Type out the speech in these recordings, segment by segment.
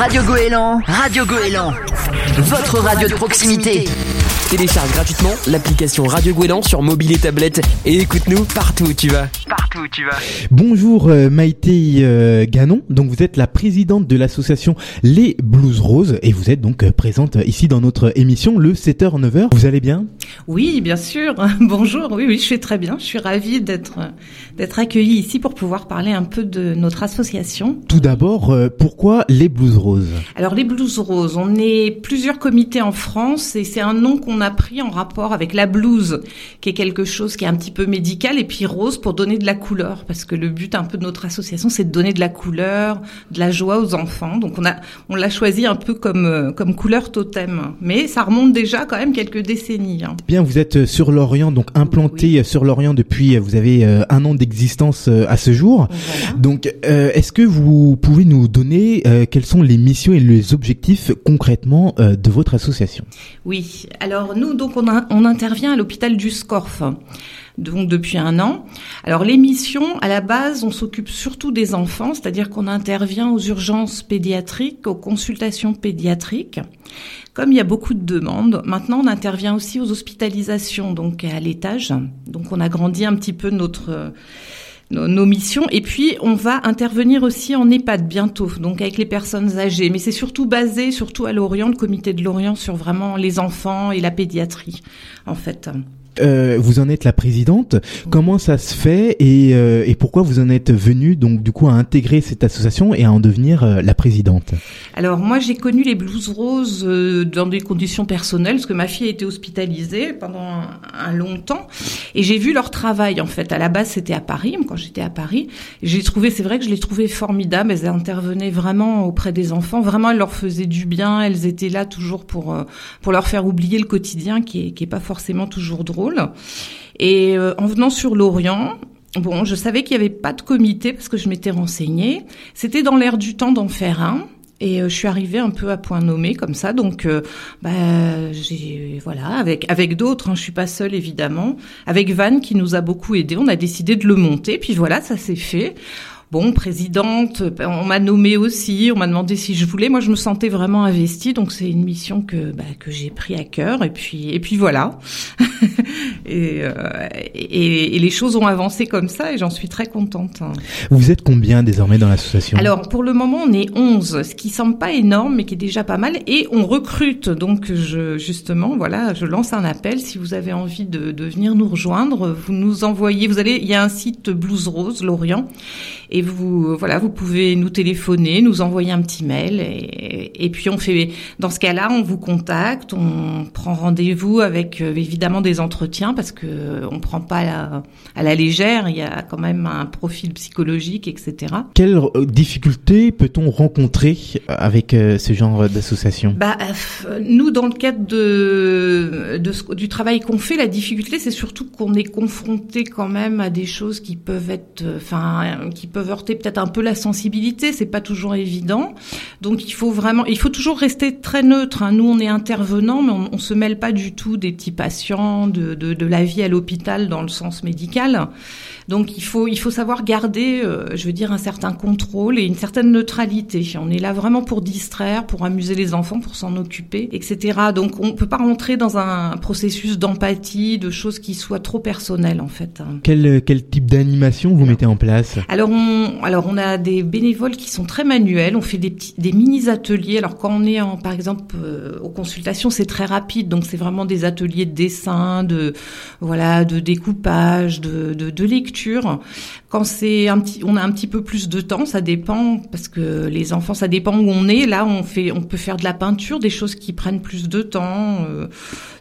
Radio Goéland, Radio Goéland, votre radio de proximité. Télécharge gratuitement l'application Radio Gouélan sur mobile et tablette et écoute-nous partout où tu vas. Partout où tu vas. Bonjour euh, Maïté euh, Ganon, donc vous êtes la présidente de l'association Les Blues Roses et vous êtes donc euh, présente ici dans notre émission le 7h 9h. Vous allez bien? Oui, bien sûr. Bonjour. Oui oui, je vais très bien. Je suis ravie d'être d'être accueillie ici pour pouvoir parler un peu de notre association. Tout d'abord, pourquoi Les Blues Roses? Alors Les Blues Roses, on est plusieurs comités en France et c'est un nom qu'on a pris en rapport avec la blouse, qui est quelque chose qui est un petit peu médical, et puis rose pour donner de la couleur, parce que le but un peu de notre association, c'est de donner de la couleur, de la joie aux enfants. Donc on a, on l'a choisi un peu comme euh, comme couleur totem, mais ça remonte déjà quand même quelques décennies. Hein. Bien, vous êtes sur l'Orient, donc implanté sur l'Orient depuis, vous avez euh, un an d'existence euh, à ce jour. Donc, est-ce que vous pouvez nous donner quelles sont les missions et les objectifs concrètement de votre association? Oui. Alors nous, donc, on, intervient à l'hôpital du Scorf donc depuis un an. Alors l'émission, à la base, on s'occupe surtout des enfants, c'est-à-dire qu'on intervient aux urgences pédiatriques, aux consultations pédiatriques. Comme il y a beaucoup de demandes, maintenant on intervient aussi aux hospitalisations, donc à l'étage. Donc on a grandi un petit peu notre nos, missions. Et puis, on va intervenir aussi en EHPAD bientôt, donc avec les personnes âgées. Mais c'est surtout basé, surtout à Lorient, le comité de Lorient, sur vraiment les enfants et la pédiatrie, en fait. Euh, vous en êtes la présidente. Comment ça se fait et, euh, et, pourquoi vous en êtes venue donc du coup à intégrer cette association et à en devenir euh, la présidente? Alors moi j'ai connu les Blues Roses dans des conditions personnelles parce que ma fille a été hospitalisée pendant un, long temps et j'ai vu leur travail en fait. À la base c'était à Paris, quand j'étais à Paris, j'ai trouvé c'est vrai que je les trouvais formidables. Elles intervenaient vraiment auprès des enfants, vraiment elles leur faisaient du bien. Elles étaient là toujours pour pour leur faire oublier le quotidien qui est qui est pas forcément toujours drôle. Et euh, en venant sur l'Orient, bon, je savais qu'il n'y avait pas de comité parce que je m'étais renseignée. C'était dans l'air du temps d'en faire un. Et euh, je suis arrivée un peu à point nommé comme ça, donc euh, bah, j'ai voilà avec avec d'autres, hein, je suis pas seule évidemment, avec Van qui nous a beaucoup aidé, on a décidé de le monter, puis voilà ça s'est fait. Bon, présidente, on m'a nommée aussi, on m'a demandé si je voulais. Moi, je me sentais vraiment investie, donc c'est une mission que bah, que j'ai pris à cœur. Et puis et puis voilà. Euh, et, et, les choses ont avancé comme ça, et j'en suis très contente. Vous êtes combien désormais dans l'association? Alors pour le moment, on est 11, ce qui semble pas énorme, mais qui est déjà pas mal. Et on recrute, donc je justement, voilà, je lance un appel. Si vous avez envie de, de venir nous rejoindre, vous nous envoyez. Vous allez, il y a un site Blues Rose Lorient et vous voilà vous pouvez nous téléphoner nous envoyer un petit mail et, et puis on fait dans ce cas-là on vous contacte on prend rendez-vous avec euh, évidemment des entretiens parce que on prend pas à la, à la légère il y a quand même un profil psychologique etc quelles euh, difficultés peut-on rencontrer avec euh, ce genre d'association? Bah nous dans le cadre de, de du travail qu'on fait la difficulté c'est surtout qu'on est confronté quand même à des choses qui peuvent être enfin qui peuvent heurter peut-être un peu la sensibilité, c'est pas toujours évident. Donc il faut vraiment, il faut toujours rester très neutre. Hein. Nous, on est intervenants, mais on, on, se mêle pas du tout des petits patients, de, de la vie à l'hôpital dans le sens médical. Donc il faut il faut savoir garder, euh, je veux dire, un certain contrôle et une certaine neutralité. On est là vraiment pour distraire, pour amuser les enfants, pour s'en occuper, etc. Donc on peut pas rentrer dans un processus d'empathie, de choses qui soient trop personnelles en fait. Quel quel type d'animation vous mettez en place? Alors on alors on a des bénévoles qui sont très manuels. On fait des petits, des mini ateliers. Alors quand on est en, par exemple, euh, aux consultations, c'est très rapide. Donc c'est vraiment des ateliers de dessin, de voilà, de découpage, de, de, de lecture. Merci. Quand c'est un petit, on a un petit peu plus de temps, ça dépend parce que les enfants, ça dépend où on est. Là, on fait, on peut faire de la peinture, des choses qui prennent plus de temps. Euh,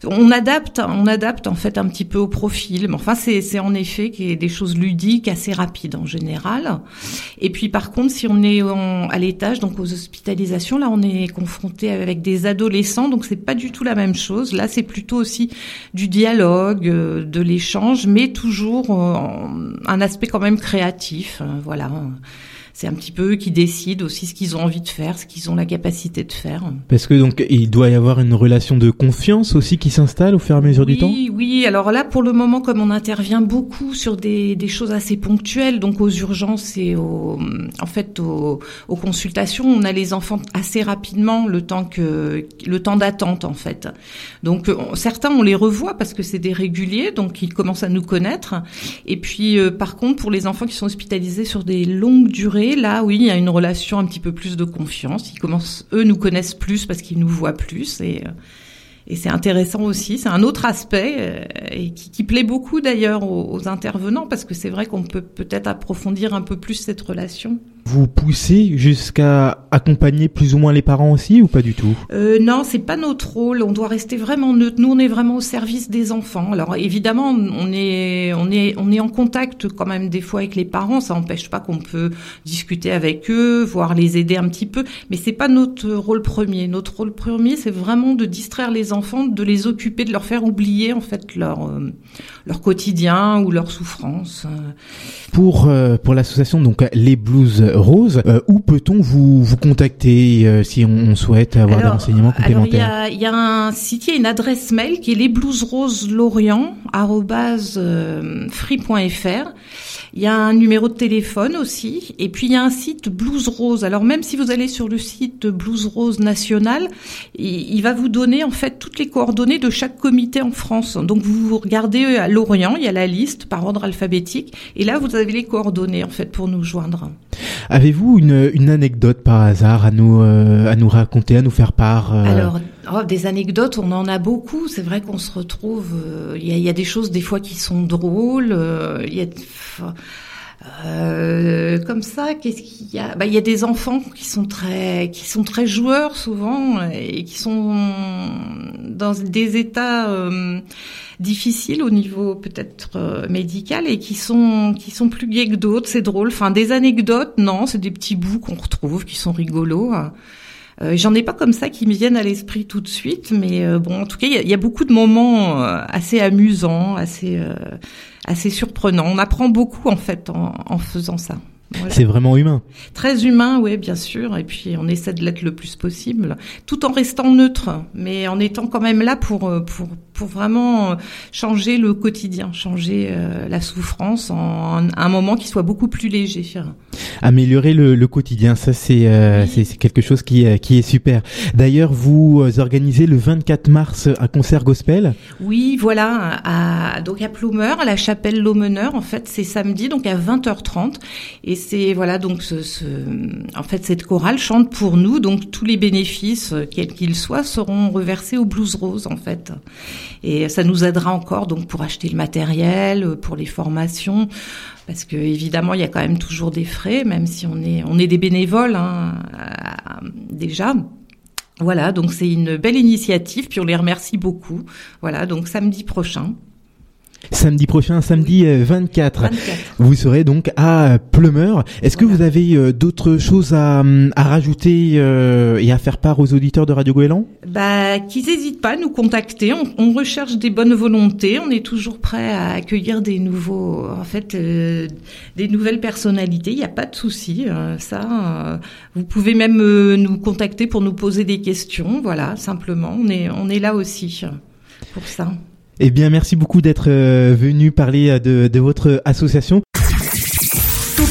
on adapte, on adapte en fait un petit peu au profil. Mais enfin, c'est, c'est en effet des choses ludiques assez rapides en général. Et puis par contre, si on est à l'étage, donc aux hospitalisations, là, on est confronté avec des adolescents, donc c'est pas du tout la même chose. Là, c'est plutôt aussi du dialogue, euh, de l'échange, mais toujours euh, un aspect quand même créatif. Euh, voilà c'est un petit peu eux qui décident aussi ce qu'ils ont envie de faire, ce qu'ils ont la capacité de faire. Parce que donc il doit y avoir une relation de confiance aussi qui s'installe au fur et à mesure oui, du temps? Oui, alors là pour le moment comme on intervient beaucoup sur des, des choses assez ponctuelles, donc aux urgences et aux, en fait aux, aux consultations, on a les enfants assez rapidement le temps que le temps d'attente en fait. Donc on, certains on les revoit parce que c'est des réguliers, donc ils commencent à nous connaître. Et puis euh, par contre pour les enfants qui sont hospitalisés sur des longues durées, là oui il y a une relation un petit peu plus de confiance. Ils commencent eux nous connaissent plus parce qu'ils nous voient plus et euh, et c'est intéressant aussi, c'est un autre aspect euh, et qui, plaît beaucoup d'ailleurs aux, intervenants parce que c'est vrai qu'on peut peut-être approfondir un peu plus cette relation. Vous poussez jusqu'à accompagner plus ou moins les parents aussi ou pas du tout? Euh, Non, c'est pas notre rôle. On doit rester vraiment neutre. Nous, on est vraiment au service des enfants. Alors évidemment, on est on est on est en contact quand même des fois avec les parents. Ça n'empêche pas qu'on peut discuter avec eux, voire les aider un petit peu. Mais c'est pas notre rôle premier. Notre rôle premier, c'est vraiment de distraire les enfants, de les occuper, de leur faire oublier en fait leur euh, leur quotidien ou leur souffrance. Pour euh, pour l'association donc les Blues Rose, euh, où peut-on vous, vous contacter euh, si on, on, souhaite avoir alors, des renseignements complémentaires Alors il y a, y a, un site, il y a une adresse mail qui est lesbluesroselorient@free.fr. Il y a un numéro de téléphone aussi, et puis il y a un site Blues Rose. Alors même si vous allez sur le site Blues Rose national, il, il va vous donner en fait toutes les coordonnées de chaque comité en France. Donc vous regardez à Lorient, il y a la liste par ordre alphabétique, et là vous avez les coordonnées en fait pour nous joindre. Avez-vous une, une anecdote par hasard à nous euh, à nous raconter, à nous faire part euh... Alors oh, des anecdotes, on en a beaucoup. C'est vrai qu'on se retrouve. Il euh, y, y, a des choses des fois qui sont drôles. Il y a euh, comme ça, qu'est-ce qu'il y a? Bah, il y a des enfants qui sont très, qui sont très joueurs souvent et qui sont dans des états euh, difficiles au niveau peut-être euh, médical et qui sont, qui sont plus gays que d'autres. C'est drôle. Enfin, des anecdotes, non, c'est des petits bouts qu'on retrouve qui sont rigolos. Euh, J'en ai pas comme ça qui me viennent à l'esprit tout de suite, mais euh, bon, en tout cas, il y, a beaucoup de moments euh, assez amusants, assez euh, assez surprenants. On apprend beaucoup en fait en, en faisant ça. Voilà. C'est vraiment humain. Très humain, oui, bien sûr. Et puis on essaie de l'être le plus possible, tout en restant neutre, mais en étant quand même là pour pour pour vraiment changer le quotidien, changer euh, la souffrance en un moment qui soit beaucoup plus léger. Améliorer le, le quotidien, ça c'est euh, oui. c'est quelque chose qui qui est super. D'ailleurs, vous organisez le 24 mars un concert gospel. Oui, voilà, à, donc à Plumeur, à la chapelle L'Aumeneur. En fait, c'est samedi, donc à 20h30, et c'est voilà donc ce, ce, en fait cette chorale chante pour nous donc tous les bénéfices quels qu'ils soient seront reversés au Blues Rose en fait et ça nous aidera encore donc pour acheter le matériel pour les formations parce que évidemment il y a quand même toujours des frais même si on est on est des bénévoles hein, déjà voilà, donc c'est une belle initiative, puis on les remercie beaucoup. Voilà, donc samedi prochain. Samedi prochain, samedi oui. 24. 24. Vous serez donc à Plumeur. Est-ce voilà. que vous avez euh, d'autres choses à, à rajouter euh, et à faire part aux auditeurs de Radio Goéland? Bah, qu'ils n'hésitent pas à nous contacter. On, on, recherche des bonnes volontés. On est toujours prêt à accueillir des nouveaux, en fait, euh, des nouvelles personnalités. Il n'y a pas de souci. ça, euh, vous pouvez même euh, nous contacter pour nous poser des questions. Voilà, simplement. On est, on est là aussi pour ça. Eh bien, merci beaucoup d'être euh, venu parler de, de, votre association.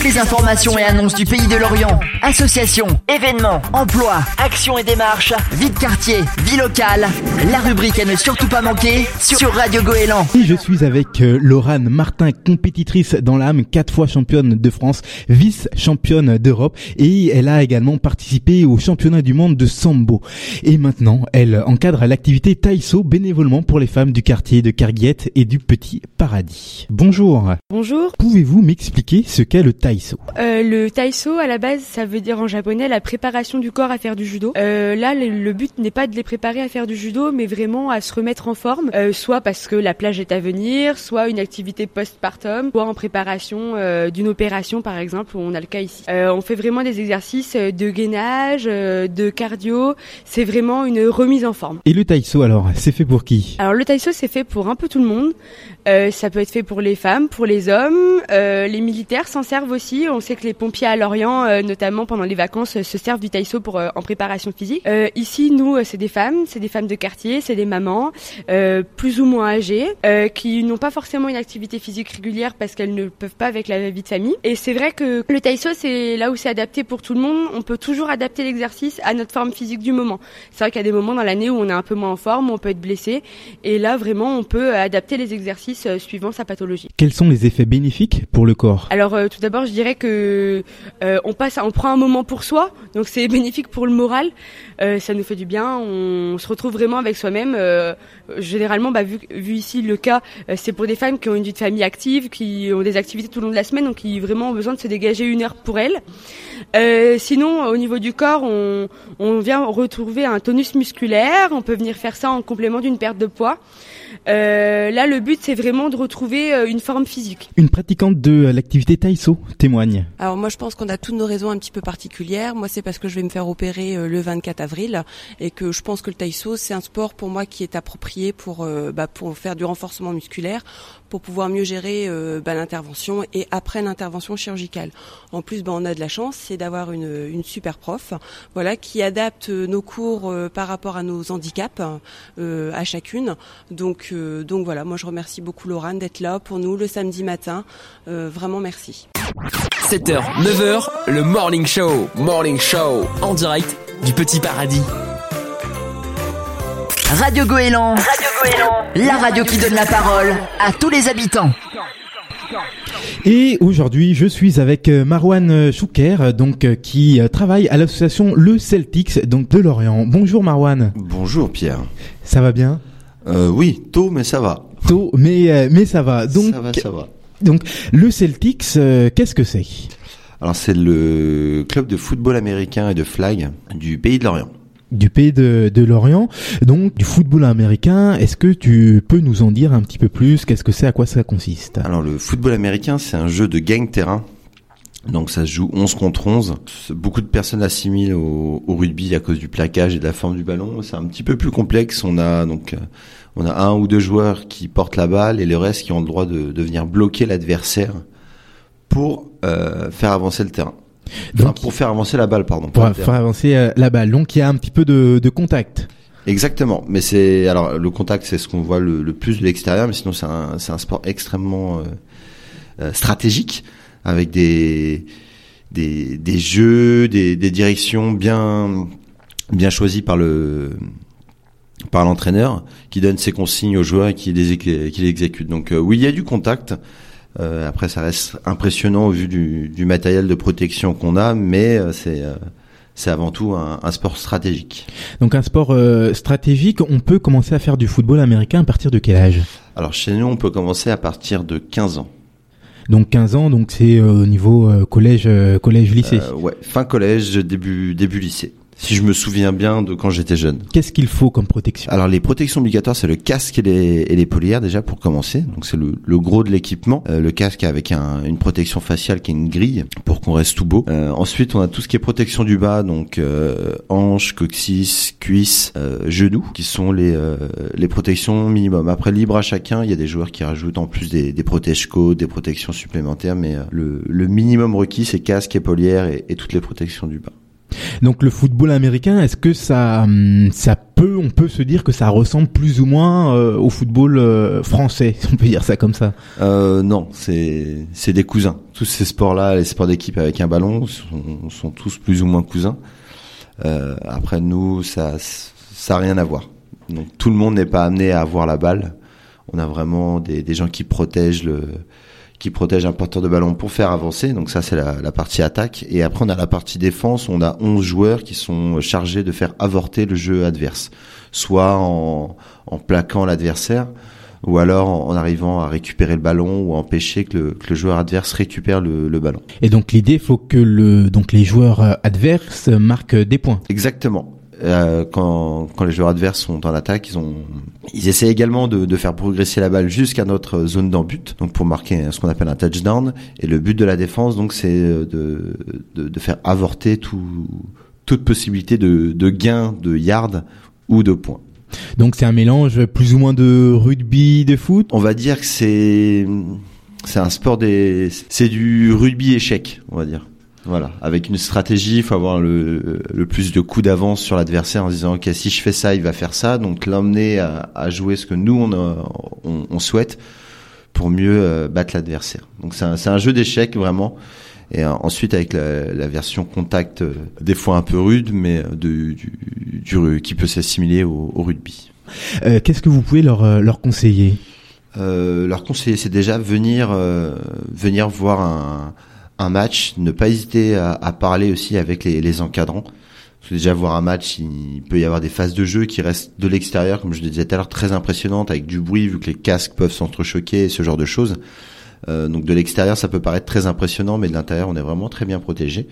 Les informations et annonces du pays de l'Orient, associations, événements, emplois, actions et démarches, vie de quartier, vie locale, la rubrique à ne surtout pas manquer sur Radio Goéland. Et je suis avec euh, Laurane Martin, compétitrice dans l'âme, quatre fois championne de France, vice-championne d'Europe et elle a également participé au championnat du monde de Sambo. Et maintenant, elle encadre l'activité Taïso bénévolement pour les femmes du quartier de Carguette et du Petit Paradis. Bonjour. Bonjour. Pouvez-vous m'expliquer ce qu'est le Taïso euh, Le Taïso, à la base, ça veut dire en japonais la préparation du corps à faire du judo. Euh, là, le, but n'est pas de les préparer à faire du judo, mais vraiment à se remettre en forme, euh, soit parce que la plage est à venir, soit une activité postpartum, soit en préparation d'une opération, par exemple, où on a le cas ici. On fait vraiment des exercices de gainage, de cardio. C'est vraiment une remise en forme. Et le Taïso, alors, c'est fait pour qui? Alors, le Taïso, c'est fait pour un peu tout le monde. ça peut être fait pour les femmes, pour les hommes, les militaires s'en servent servent aussi. On sait que les pompiers à Lorient, euh, notamment pendant les vacances, se servent du taïso pour en préparation physique. ici, nous, c'est des femmes, c'est des femmes de quartier, c'est des mamans, plus ou moins âgées, qui n'ont pas forcément une activité physique régulière parce qu'elles ne peuvent pas avec la vie de famille. Et c'est vrai que le taïso, c'est là où c'est adapté pour tout le monde. On peut toujours adapter l'exercice à notre forme physique du moment. C'est vrai qu'il y a des moments dans l'année où on est un peu moins en forme, on peut être blessé, et là vraiment on peut adapter les exercices suivant sa pathologie. Quels sont les effets bénéfiques pour le corps? Alors tout d'abord, je dirais que on passe, on prend un moment pour soi, donc c'est bénéfique pour le moral. ça nous fait du bien, on se retrouve vraiment avec soi-même. généralement, bah, vu, ici le cas, c'est pour des femmes qui ont une vie de famille active, qui ont des activités tout le long de la semaine, donc qui vraiment ont besoin de se dégager une heure pour elles. sinon, au niveau du corps, on vient retrouver un tonus musculaire. On peut venir faire ça en complément d'une perte de poids. Euh, là, le but, c'est vraiment de retrouver euh, une forme physique. Une pratiquante de l'activité taïso témoigne. Alors moi, je pense qu'on a toutes nos raisons un petit peu particulières. Moi, c'est parce que je vais me faire opérer euh, le 24 avril et que je pense que le taïso, c'est un sport pour moi qui est approprié pour bah, pour faire du renforcement musculaire, pour pouvoir mieux gérer bah, l'intervention et après l'intervention chirurgicale. En plus, bah, on a de la chance, c'est d'avoir une, super prof, voilà, qui adapte nos cours par rapport à nos handicaps à chacune. Donc voilà, moi je remercie beaucoup Laurent d'être là pour nous le samedi matin. Euh, vraiment merci. 7h, 9h, le Morning Show. Morning Show en direct du Petit Paradis. Radio Goéland. Radio Goéland. La radio qui donne la parole à tous les habitants. Et aujourd'hui, je suis avec euh, Marwan Chouker, donc euh, qui travaille à l'association Le Celtics, donc de Lorient. Bonjour Marwan. Bonjour Pierre. Ça va bien? Euh, oui, tôt, mais ça va. Tôt, mais euh, mais ça va. Donc, ça va, ça va. Donc, le Celtics, euh, qu'est-ce que c'est? Alors, c'est le club de football américain et de flag du pays de l'Orient. Du pays de, l'Orient, donc du football américain. Est-ce que tu peux nous en dire un petit peu plus? Qu'est-ce que c'est? À quoi ça consiste? Alors, le football américain, c'est un jeu de gang terrain donc ça se joue 11 contre 11. Beaucoup de personnes assimilent au, rugby à cause du plaquage et de la forme du ballon. C'est un petit peu plus complexe. On a donc on a un ou deux joueurs qui portent la balle et le reste qui ont le droit de, de venir bloquer l'adversaire pour euh, faire avancer le terrain. Donc, pour faire avancer la balle, pardon. Pour faire avancer euh, la balle. Donc il y a un petit peu de, de contact. Exactement, mais c'est alors le contact, c'est ce qu'on voit le, le, plus de l'extérieur, mais sinon c'est un, sport extrêmement euh, euh stratégique avec des des, des jeux, des, des directions bien bien choisies par le par l'entraîneur qui donne ses consignes aux joueurs et qui les, qui les exécute. Donc euh, oui, il y a du contact. Euh, après, ça reste impressionnant au vu du, du matériel de protection qu'on a, mais euh, c'est euh, c'est avant tout un, un, sport stratégique. Donc un sport stratégique, on peut commencer à faire du football américain à partir de quel âge? Alors chez nous, on peut commencer à partir de 15 ans. Donc 15 ans, donc c'est au niveau collège, collège, lycée? ouais, fin collège, début début lycée si je me souviens bien de quand j'étais jeune. Qu'est-ce qu'il faut comme protection? Alors les protections obligatoires, c'est le casque et les, et les polières déjà pour commencer. Donc c'est le, le, gros de l'équipement. Euh, le casque avec un, une protection faciale qui est une grille pour qu'on reste tout beau. Euh, ensuite, on a tout ce qui est protection du bas, donc euh, hanches, coccyx, cuisses, euh, genoux, qui sont les euh, les protections minimum. Après libre à chacun, il y a des joueurs qui rajoutent en plus des, des protèges-côtes, des protections supplémentaires, mais le, le minimum requis c'est casque et polières et, et toutes les protections du bas. Donc le football américain, est-ce que ça, hum, ça peut, on peut se dire que ça ressemble plus ou moins euh, au football euh, français, si on peut dire ça comme ça? Euh, Non, c'est c'est des cousins. Tous ces sports-là, les sports d'équipe avec un ballon, sont, tous plus ou moins cousins. Après nous, ça ça a rien à voir. Donc tout le monde n'est pas amené à avoir la balle. On a vraiment des gens qui protègent le qui protège un porteur de ballon pour faire avancer. Donc ça, c'est la, la, partie attaque. Et après, on a la partie défense. On a 11 joueurs qui sont chargés de faire avorter le jeu adverse. Soit en, en plaquant l'adversaire, ou alors en, arrivant à récupérer le ballon ou empêcher que le, que le joueur adverse récupère le, le ballon. Et donc l'idée, il faut que le, donc les joueurs adverses marquent des points. Exactement. Euh, quand, quand les joueurs adverses sont en attaque, ils ont, ils essaient également de, de faire progresser la balle jusqu'à notre zone d'en but, donc pour marquer ce qu'on appelle un touchdown. Et le but de la défense, donc, c'est de, de, de, faire avorter tout, toute possibilité de, de gain de yards ou de points. Donc c'est un mélange plus ou moins de rugby, de foot? On va dire que c'est c'est un sport des, c'est du rugby échec, on va dire. Voilà, avec une stratégie, il faut avoir le, le plus de coups d'avance sur l'adversaire en se disant ok si je fais ça, il va faire ça, donc l'emmener à, à jouer ce que nous on, on, on souhaite pour mieux euh, battre l'adversaire. Donc c'est un, jeu d'échecs vraiment. Et euh, ensuite avec la, la version contact, euh, des fois un peu rude, mais de, du, du, qui peut s'assimiler au, au rugby. Qu'est-ce que vous pouvez leur, leur conseiller? Leur conseiller, c'est déjà venir venir voir un un match, ne pas hésiter à, à parler aussi avec les, les encadrants. Parce que déjà voir un match, il peut y avoir des phases de jeu qui restent de l'extérieur, comme je le disais tout à l'heure, très impressionnantes avec du bruit vu que les casques peuvent s'entrechoquer, ce genre de choses. Euh, donc de l'extérieur, ça peut paraître très impressionnant, mais de l'intérieur, on est vraiment très bien protégé.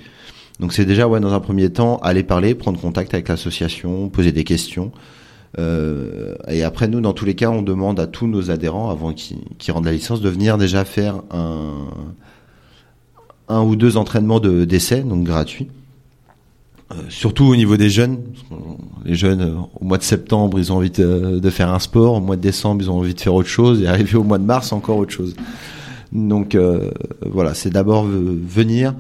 Donc c'est déjà ouais dans un premier temps aller parler, prendre contact avec l'association, poser des questions. Euh, et après nous, dans tous les cas, on demande à tous nos adhérents avant qu'ils qu rendent la licence de venir déjà faire un un ou deux entraînements de d'essai, donc gratuits. Euh, surtout au niveau des jeunes. Les jeunes, euh, au mois de septembre, ils ont envie de, faire un sport. Au mois de décembre, ils ont envie de faire autre chose. Et arrivé au mois de mars, encore autre chose. Donc euh, voilà, c'est d'abord venir,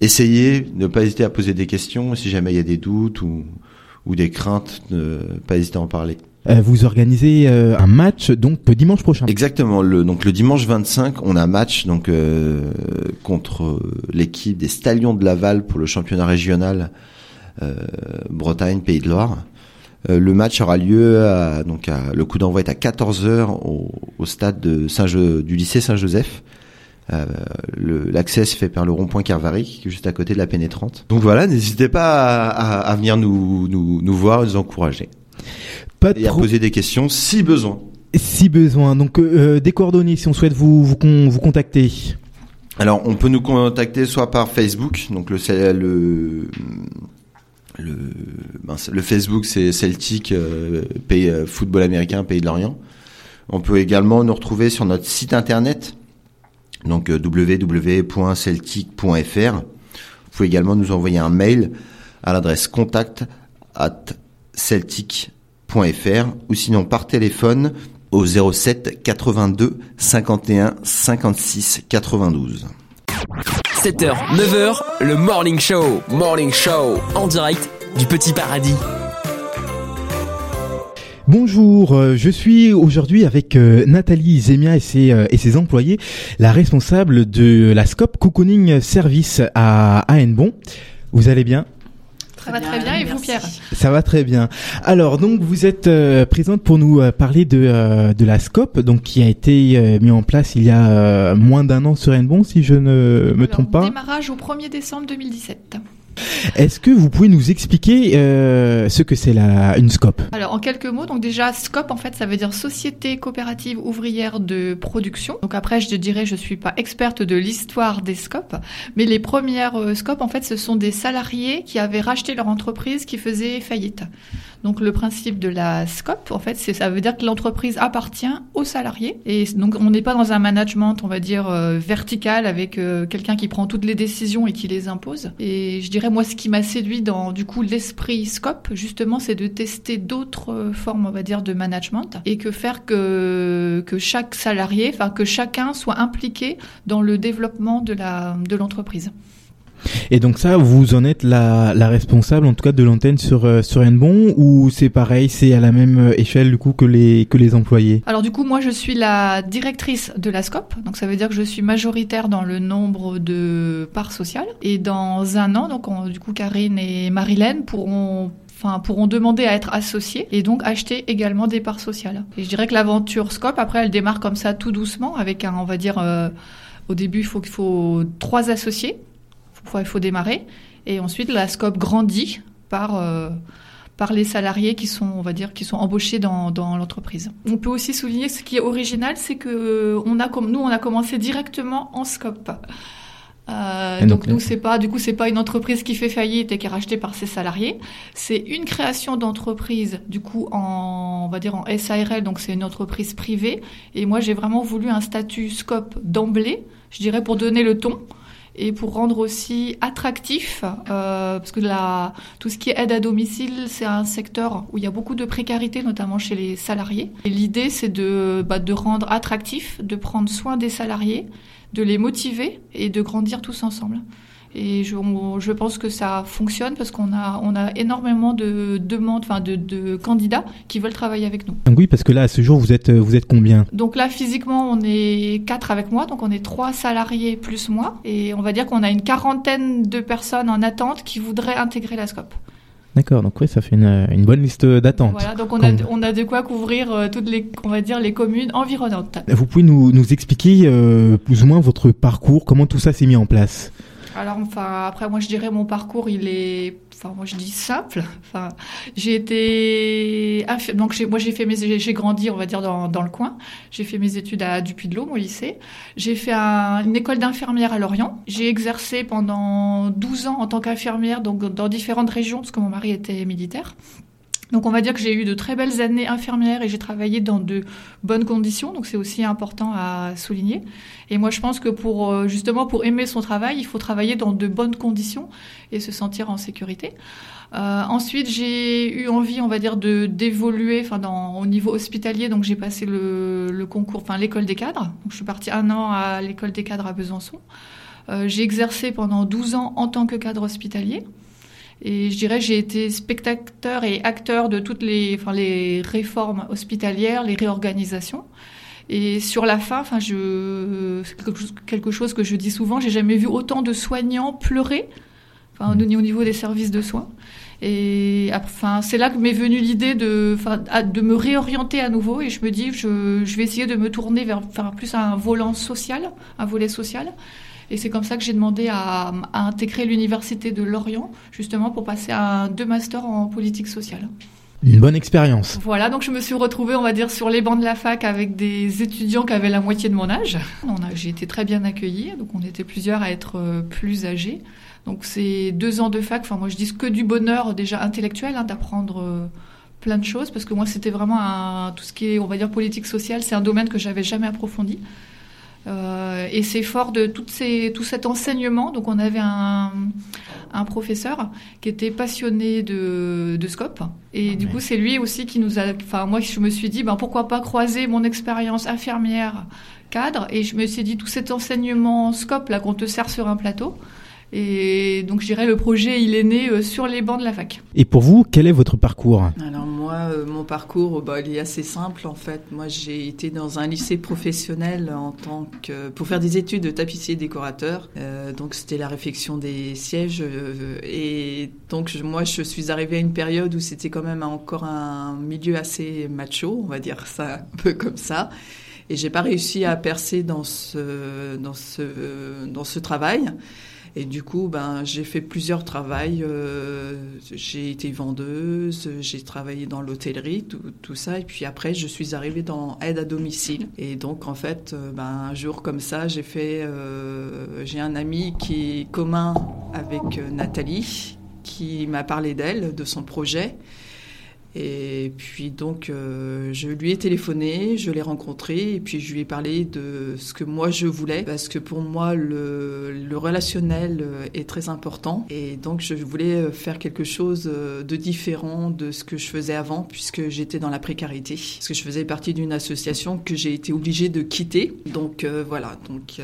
essayer, ne pas hésiter à poser des questions. Si jamais il y a des doutes ou, ou des craintes, ne pas hésiter à en parler. Euh, vous organisez euh, un match donc le dimanche prochain. Exactement. Le, donc le dimanche 25, on a un match donc euh, contre l'équipe des Stallions de Laval pour le championnat régional Bretagne Pays de Loire. le match aura lieu donc à, le coup d'envoi est à 14 h au, au, stade du lycée Saint-Joseph. Euh, L'accès se fait par le rond-point Carvary, qui est juste à côté de la pénétrante. Donc voilà, n'hésitez pas à, venir nous, nous, nous voir nous encourager. Pas et à poser des questions si besoin. Si besoin. Donc euh, des coordonnées si on souhaite vous vous, con, vous contacter. Alors on peut nous contacter soit par Facebook, donc le le le, ben, le Facebook c'est Celtic euh, pays euh, football américain pays de l'Orient. On peut également nous retrouver sur notre site internet donc euh, www.celtic.fr. Vous pouvez également nous envoyer un mail à l'adresse contact at celtic.fr ou sinon par téléphone au 07 82 51 56 92. 7h, 9h, le Morning Show. Morning Show en direct du Petit Paradis. Bonjour, euh, je suis aujourd'hui avec euh, Nathalie Zemia et ses, euh, et ses employés, la responsable de la SCOP Cocooning Service à, Hennebon. Vous allez bien ça va très bien et vous Pierre? Ça va très bien. Alors donc vous êtes euh, présente pour nous euh, parler de euh, de la SCOP donc qui a été mis en place il y a moins d'un an sur Hennebon si je ne me Alors, trompe pas. Démarrage au 1er décembre 2017. Est-ce que vous pouvez nous expliquer euh, ce que c'est la une SCOP Alors en quelques mots, donc déjà SCOP en fait ça veut dire Société coopérative ouvrière de production. Donc après je dirais je suis pas experte de l'histoire des SCOP, mais les premières euh, en fait ce sont des salariés qui avaient racheté leur entreprise qui faisait faillite. Donc le principe de la SCOP en fait c'est ça veut dire que l'entreprise appartient aux salariés et donc on n'est pas dans un management on va dire euh, vertical avec euh, quelqu'un qui prend toutes les décisions et qui les impose. Et je dirais moi ce qui m'a séduit dans du coup l'esprit Scope justement c'est de tester d'autres formes on va dire de management et que faire que que chaque salarié enfin que chacun soit impliqué dans le développement de la de l'entreprise. Et donc ça, vous en êtes la, responsable, en tout cas de l'antenne sur euh, sur Hennebon, ou c'est pareil, c'est à la même euh, échelle du coup que les que les employés? Alors du coup, moi je suis la directrice de la SCOP, donc ça veut dire que je suis majoritaire dans le nombre de parts sociales. Et dans un an, donc on, du coup, Karine et Marilène pourront enfin pourront demander à être associés et donc acheter également des parts sociales. Et je dirais que l'aventure Scope après elle démarre comme ça tout doucement avec un on va dire euh, au début il faut trois associés il faut démarrer. Et ensuite, la scope grandit par, euh, par les salariés qui sont, on va dire, qui sont embauchés dans, dans l'entreprise. On peut aussi souligner ce qui est original, c'est que on a, comme nous, on a commencé directement en scope. Euh, donc, donc nous c'est pas du coup c'est pas une entreprise qui fait faillite et qui est rachetée par ses salariés, c'est une création d'entreprise du coup en on va dire en SARL donc c'est une entreprise privée et moi j'ai vraiment voulu un statut scope d'emblée, je dirais pour donner le ton et pour rendre aussi attractif, euh, parce que tout ce qui est aide à domicile, c'est un secteur où il y a beaucoup de précarité, notamment chez les salariés. Et l'idée, c'est de, bah, de rendre attractif, de prendre soin des salariés, de les motiver et de grandir tous ensemble. Et je, je, pense que ça fonctionne parce qu'on a, on a énormément de demandes, enfin de, de, candidats qui veulent travailler avec nous. Donc oui, parce que là, à ce jour, vous êtes, vous êtes combien? Donc là, physiquement, on est quatre avec moi, donc on est trois salariés plus moi, et on va dire qu'on a une quarantaine de personnes en attente qui voudraient intégrer la SCOP. D'accord, donc oui, ça fait une, une bonne liste d'attente. Voilà, donc on a, on a de quoi couvrir euh, toutes les, on va dire, les communes environnantes. Vous pouvez nous, nous expliquer euh, plus ou moins votre parcours, comment tout ça s'est mis en place? Alors, enfin, après, moi, je dirais mon parcours, il est, enfin, moi, je dis simple. Enfin, j'ai été, donc, moi, j'ai fait mes, j'ai grandi, on va dire, dans, dans le coin. J'ai fait mes études à Dupuy-de-L'Aube, au lycée. J'ai fait une école d'infirmière à Lorient. J'ai exercé pendant 12 ans en tant qu'infirmière, donc, dans différentes régions, parce que mon mari était militaire. Donc on va dire que j'ai eu de très belles années infirmières et j'ai travaillé dans de bonnes conditions, donc c'est aussi important à souligner. Et moi je pense que pour euh, justement pour aimer son travail, il faut travailler dans de bonnes conditions et se sentir en sécurité. Euh, ensuite j'ai eu envie, on va dire, de d'évoluer, enfin au niveau hospitalier, donc j'ai passé le, le concours, enfin l'école des cadres. Donc je suis partie un an à l'école des cadres à Besançon. Euh, j'ai exercé pendant 12 ans en tant que cadre hospitalier. Et je dirais, j'ai été spectateur et acteur de toutes les, enfin, les réformes hospitalières, les réorganisations. Et sur la fin, enfin, je, c'est quelque chose que je dis souvent, j'ai jamais vu autant de soignants pleurer, enfin, au niveau des services de soins. Et enfin, c'est là que m'est venue l'idée de, enfin, de me réorienter à nouveau. Et je me dis, je, je vais essayer de me tourner vers, faire plus un volant social, un volet social. Et c'est comme ça que j'ai demandé à, à intégrer l'université de Lorient, justement pour passer à deux masters en politique sociale. Une bonne expérience. Voilà, donc je me suis retrouvée, on va dire, sur les bancs de la fac avec des étudiants qui avaient la moitié de mon âge. J'ai été très bien accueillie, donc on était plusieurs à être euh, plus âgés. Donc c'est deux ans de fac, enfin moi je dis que du bonheur déjà intellectuel, hein, d'apprendre euh, plein de choses, parce que moi c'était vraiment un, tout ce qui est, on va dire, politique sociale, c'est un domaine que j'avais jamais approfondi. Euh, et c'est fort de toutes ces, tout cet enseignement. Donc on avait un, un professeur qui était passionné de, de scope. Et ah, du coup, c'est lui aussi qui nous a... Enfin, moi, je me suis dit, ben, pourquoi pas croiser mon expérience infirmière cadre. Et je me suis dit, tout cet enseignement scope, là, qu'on te sert sur un plateau, et donc, je dirais, le projet, il est né euh, sur les bancs de la fac. Et pour vous, quel est votre parcours? Alors moi, euh, mon parcours, bah, il est assez simple en fait. Moi, j'ai été dans un lycée professionnel en tant que pour faire des études de tapissier décorateur. Euh, donc, c'était la réfection des sièges. et donc, moi, je suis arrivée à une période où c'était quand même encore un milieu assez macho, on va dire ça un peu comme ça. Et j'ai pas réussi à percer dans ce dans ce dans ce travail. Et du coup, ben, j'ai fait plusieurs travails. Euh, j'ai été vendeuse, j'ai travaillé dans l'hôtellerie, tout, ça. Et puis après, je suis arrivée dans aide à domicile. Et donc, en fait, euh, ben, un jour comme ça, j'ai fait. Euh, j'ai un ami qui est commun avec Nathalie, qui m'a parlé d'elle, de son projet. Et puis donc, euh, je lui ai téléphoné, je l'ai rencontré, et puis je lui ai parlé de ce que moi je voulais, parce que pour moi, le, le relationnel euh, est très important. Et donc, je voulais euh, faire quelque chose de différent de ce que je faisais avant, puisque j'étais dans la précarité. Parce que je faisais partie d'une association que j'ai été obligée de quitter. Donc voilà. Donc,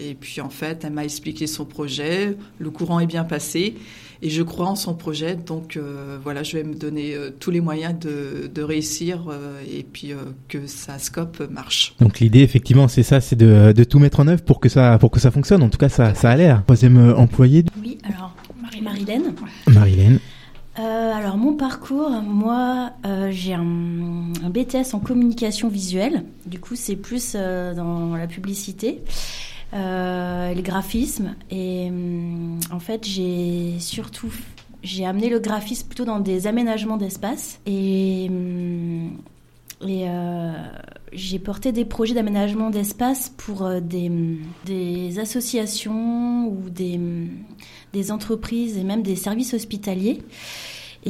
et puis en fait, elle m'a expliqué son projet, le courant est bien passé et je crois en son projet. Donc euh, voilà, je vais me donner euh, tous les moyens de, de réussir euh, et puis que sa scope marche. Donc l'idée effectivement c'est ça, c'est de, de, tout mettre en œuvre pour que ça pour que ça fonctionne. En tout cas ça, ça a l'air. Troisième employé. Oui, alors Marilène. Marilène. Euh, alors mon parcours, moi j'ai un, un, BTS en communication visuelle, du coup c'est plus dans la publicité euh, les graphismes. Et hum, en fait, j'ai surtout j'ai amené le graphisme plutôt dans des aménagements d'espace et, hum, et euh, j'ai porté des projets d'aménagement d'espace pour euh, des, hum, des, associations ou des, des entreprises et même des services hospitaliers.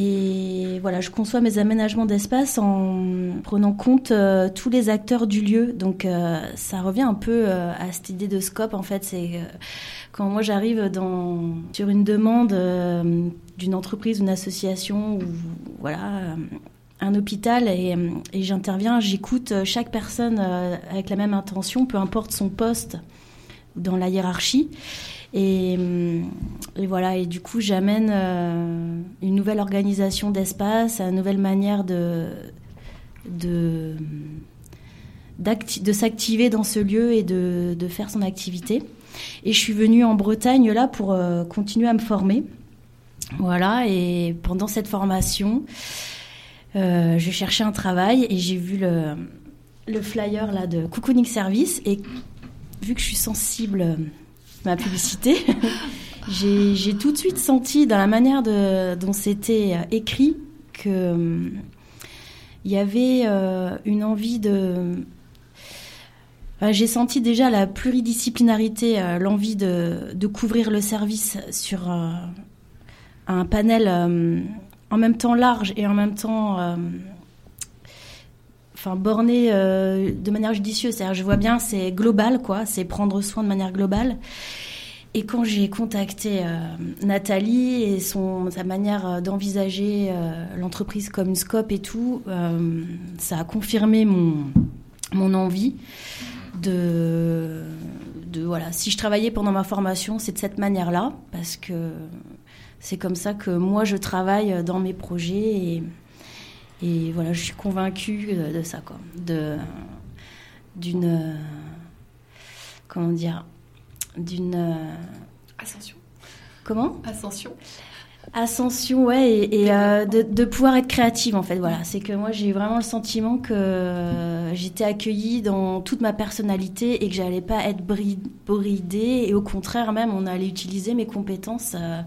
Et voilà, je conçois mes aménagements d'espace en prenant compte euh, tous les acteurs du lieu. Donc euh, ça revient un peu euh, à cette idée de scope en fait. C'est quand moi j'arrive sur une demande d'une entreprise, d'une association ou voilà un hôpital et, j'interviens, j'écoute chaque personne avec la même intention, peu importe son poste dans la hiérarchie. Et, hum, et voilà, et du coup, j'amène euh, une nouvelle organisation d'espace, une nouvelle manière de, de, d'acti- de s'activer dans ce lieu et de, de faire son activité. Et je suis venue en Bretagne là pour euh, continuer à me former. Voilà, et pendant cette formation, euh, je cherchais un travail et j'ai vu le, le flyer là de Cocooning Service et vu que je suis sensible à publicité, j'ai tout de suite senti dans la manière dont c'était euh, écrit que euh, il y avait euh, une envie de j'ai senti déjà la pluridisciplinarité, l'envie de, couvrir le service sur un panel en même temps large et en même temps enfin borné euh, de manière judicieuse. C'est-à-dire, je vois bien, c'est global, quoi. C'est prendre soin de manière globale. Et quand j'ai contacté euh, Nathalie et son, sa manière euh, d'envisager l'entreprise comme une scope et tout, ça a confirmé mon, mon envie de, de voilà. Si je travaillais pendant ma formation, c'est de cette manière-là parce que c'est comme ça que moi je travaille dans mes projets et, et voilà, je suis convaincue de, de ça, quoi. De, d'une. euh, Comment dire D'une. euh, Ascension. Comment? Ascension. Ascension, ouais, et, et, euh, de, de pouvoir être créative en fait. Voilà, c'est que moi j'ai vraiment le sentiment que j'étais accueillie dans toute ma personnalité et que j'allais pas être bri- bridée et au contraire même on allait utiliser mes compétences euh,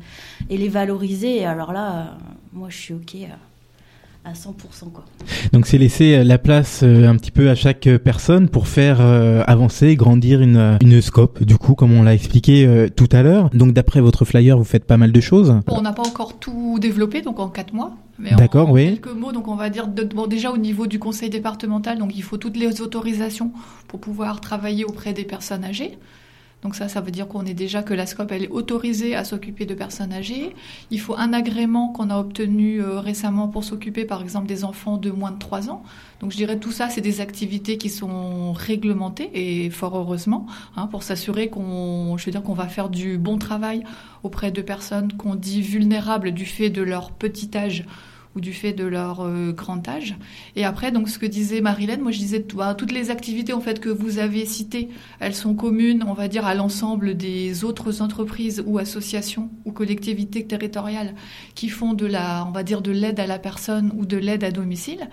et les valoriser. Et alors là, euh, moi je suis ok euh, à 100% quoi. Donc c'est laisser euh, la place euh, un petit peu à chaque euh, personne pour faire avancer, grandir une, une scope, du coup, comme on l'a expliqué tout à l'heure. Donc d'après votre flyer, vous faites pas mal de choses. On n'a pas encore tout développé, donc en quatre mois. Mais en- D'accord, en oui. quelques mots, donc on va dire de- bon, déjà au niveau du conseil départemental, donc il faut toutes les autorisations pour pouvoir travailler auprès des personnes âgées. Donc ça, ça veut dire qu'on est déjà que la SCOP elle est autorisée à s'occuper de personnes âgées. Il faut un agrément qu'on a obtenu euh, récemment pour s'occuper, par exemple, des enfants de moins de 3 ans. Donc je dirais tout ça, c'est des activités qui sont réglementées et fort heureusement hein, pour s'assurer qu'on, je veux dire qu'on va faire du bon travail auprès de personnes qu'on dit vulnérables du fait de leur petit âge ou du fait de leur euh, grand âge. Et après, donc ce que disait Marilène, moi je disais bah, toutes les activités en fait que vous avez citées, elles sont communes, on va dire, à l'ensemble des autres entreprises ou associations ou collectivités territoriales qui font de la, on va dire, de l'aide à la personne ou de l'aide à domicile.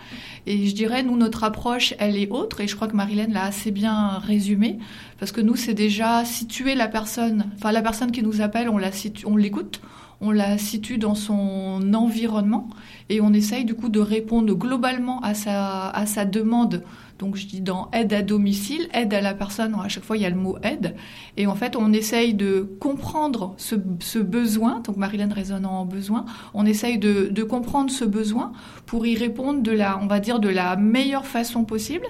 Et je dirais, nous, notre approche, elle est autre, et je crois que Marilène l'a assez bien résumé, parce que nous, c'est déjà situer la personne, enfin la personne qui nous appelle, on situe, on l'écoute, on la situe dans son environnement et on essaye du coup de répondre globalement à sa, à sa demande. Donc je dis dans aide à domicile, aide à la personne, à chaque fois il y a le mot aide. Et en fait on essaye de comprendre ce, besoin, donc Marilène raisonnant en besoin, on essaye de, comprendre ce besoin pour y répondre de la, on va dire, de la meilleure façon possible,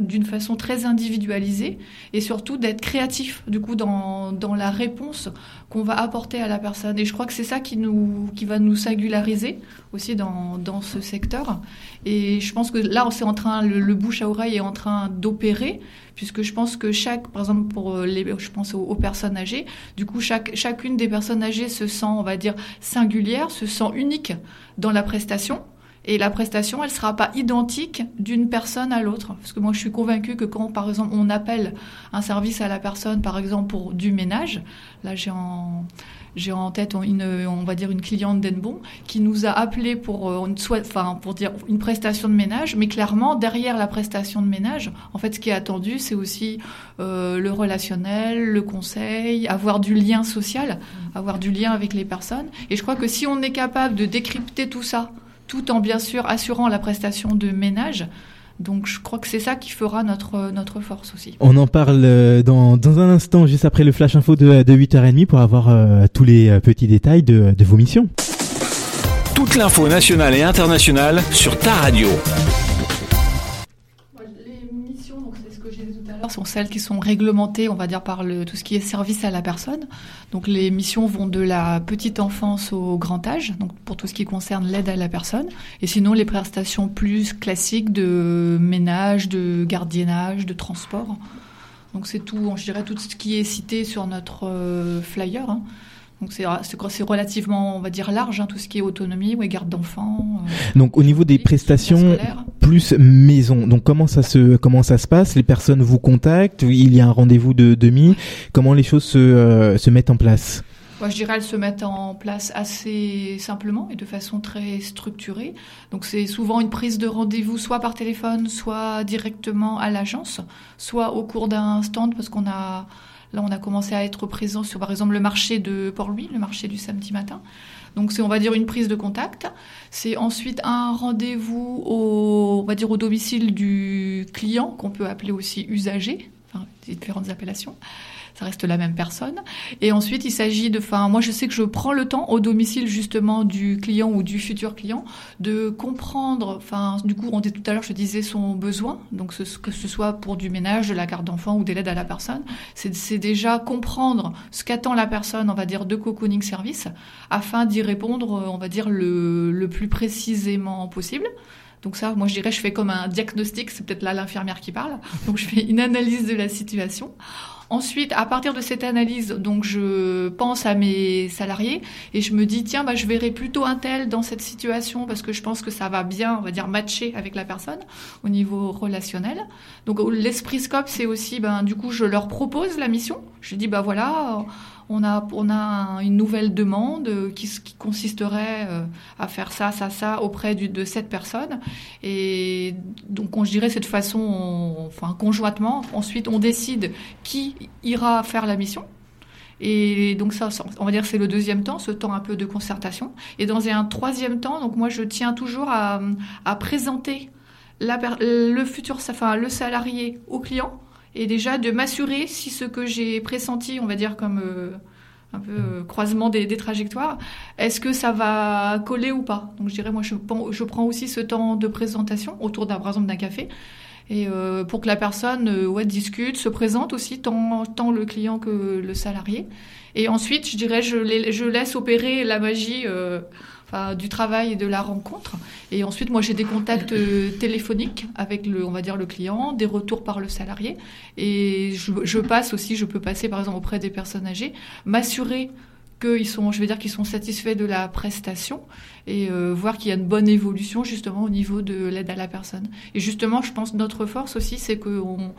d'une façon très individualisée et surtout d'être créatif du coup dans, dans la réponse qu'on va apporter à la personne. Et je crois que c'est ça qui, nous, qui va nous singulariser aussi dans, dans ce secteur. Et je pense que là, c'est en train, le, bouche à oreille est en train d'opérer, puisque je pense que chaque, par exemple, pour euh, les, je pense aux personnes âgées, du coup, chaque, chacune des personnes âgées se sent, on va dire, singulière, se sent unique dans la prestation. Et la prestation, elle sera pas identique d'une personne à l'autre. Parce que moi, je suis convaincue que quand, par exemple, on appelle un service à la personne, par exemple, pour du ménage, là, j'ai en, j'ai en tête une, on va dire une cliente d'Enbon qui nous a appelé pour euh, une enfin pour dire une prestation de ménage, mais clairement derrière la prestation de ménage, en fait, ce qui est attendu, c'est aussi euh, le relationnel, le conseil, avoir du lien social, avoir du lien avec les personnes. Et je crois que si on est capable de décrypter tout ça, tout en bien sûr assurant la prestation de ménage, donc je crois que c'est ça qui fera notre notre force aussi. On en parle euh, dans, dans un instant, juste après le flash info de, de 8h30 pour avoir euh, tous les euh, petits détails de, de vos missions. Toute l'info nationale et internationale sur ta radio. Sont celles qui sont réglementées, on va dire, par le, tout ce qui est service à la personne. Donc les missions vont de la petite enfance au grand âge, donc pour tout ce qui concerne l'aide à la personne. Et sinon, les prestations plus classiques de ménage, de gardiennage, de transport. Donc c'est tout, je dirais, tout ce qui est cité sur notre euh, flyer. hein. Donc c'est c'est relativement, on va dire, large, hein, tout ce qui est autonomie, ouais, garde d'enfants. euh, Donc au niveau des prestations plus maison. Donc comment ça se comment ça se passe? Les personnes vous contactent Il y a un rendez-vous de demi Comment les choses se euh, se mettent en place? Moi, je dirais elles se mettent en place assez simplement et de façon très structurée. Donc, c'est souvent une prise de rendez-vous, soit par téléphone, soit directement à l'agence, soit au cours d'un stand, parce qu'on a là, on a commencé à être présent sur, par exemple, le marché de Port-Louis, le marché du samedi matin. Donc, c'est, on va dire, une prise de contact. C'est ensuite un rendez-vous au, au domicile du client, qu'on peut appeler aussi usager, enfin, différentes appellations ça reste la même personne. Et ensuite, il s'agit de, enfin, moi, je sais que je prends le temps au domicile justement du client ou du futur client de comprendre, enfin, du coup, on dit tout à l'heure, je disais son besoin, donc ce, que ce soit pour du ménage, de la garde d'enfant ou de l'aide à la personne, c'est c'est déjà comprendre ce qu'attend la personne, on va dire, de cocooning service, afin d'y répondre, euh, on va dire, le, le plus précisément possible. Donc ça, moi je dirais, je fais comme un diagnostic, c'est peut-être là l'infirmière qui parle. Donc je fais une analyse de la situation. Ensuite, à partir de cette analyse, donc je pense à mes salariés et je me dis tiens, bah je verrai plutôt un tel dans cette situation parce que je pense que ça va bien, on va dire matcher avec la personne au niveau relationnel. Donc l'esprit scope, c'est aussi ben du coup je leur propose la mission. Je dis bah voilà, on a, on a une nouvelle demande qui, qui consisterait euh, à faire ça, ça, ça auprès de cette personne. Et donc, on, je dirais, cette façon, on- enfin, conjointement, ensuite, on décide qui ira faire la mission. Et donc ça, on va dire c'est le deuxième temps, ce temps un peu de concertation. Et dans un troisième temps, donc moi je tiens toujours à, présenter le futur, enfin le salarié au client et déjà de m'assurer si ce que j'ai pressenti, on va dire comme euh, un peu euh, croisement des, trajectoires, est-ce que ça va coller ou pas? Donc je dirais moi je, prends- aussi ce temps de présentation autour d'un par exemple d'un café et euh, pour que la personne discute, se présente aussi tant, le client que le salarié. Et ensuite, je dirais, je, laisse opérer la magie du travail et de la rencontre. Et ensuite, moi, j'ai des contacts euh, téléphoniques avec le, on va dire, le client, des retours par le salarié. Et je, passe aussi, je peux passer, par exemple, auprès des personnes âgées, m'assurer qu'ils sont, je vais dire, qu'ils sont satisfaits de la prestation et euh, voir qu'il y a une bonne évolution justement au niveau de l'aide à la personne. Et justement, je pense notre force aussi, c'est que on,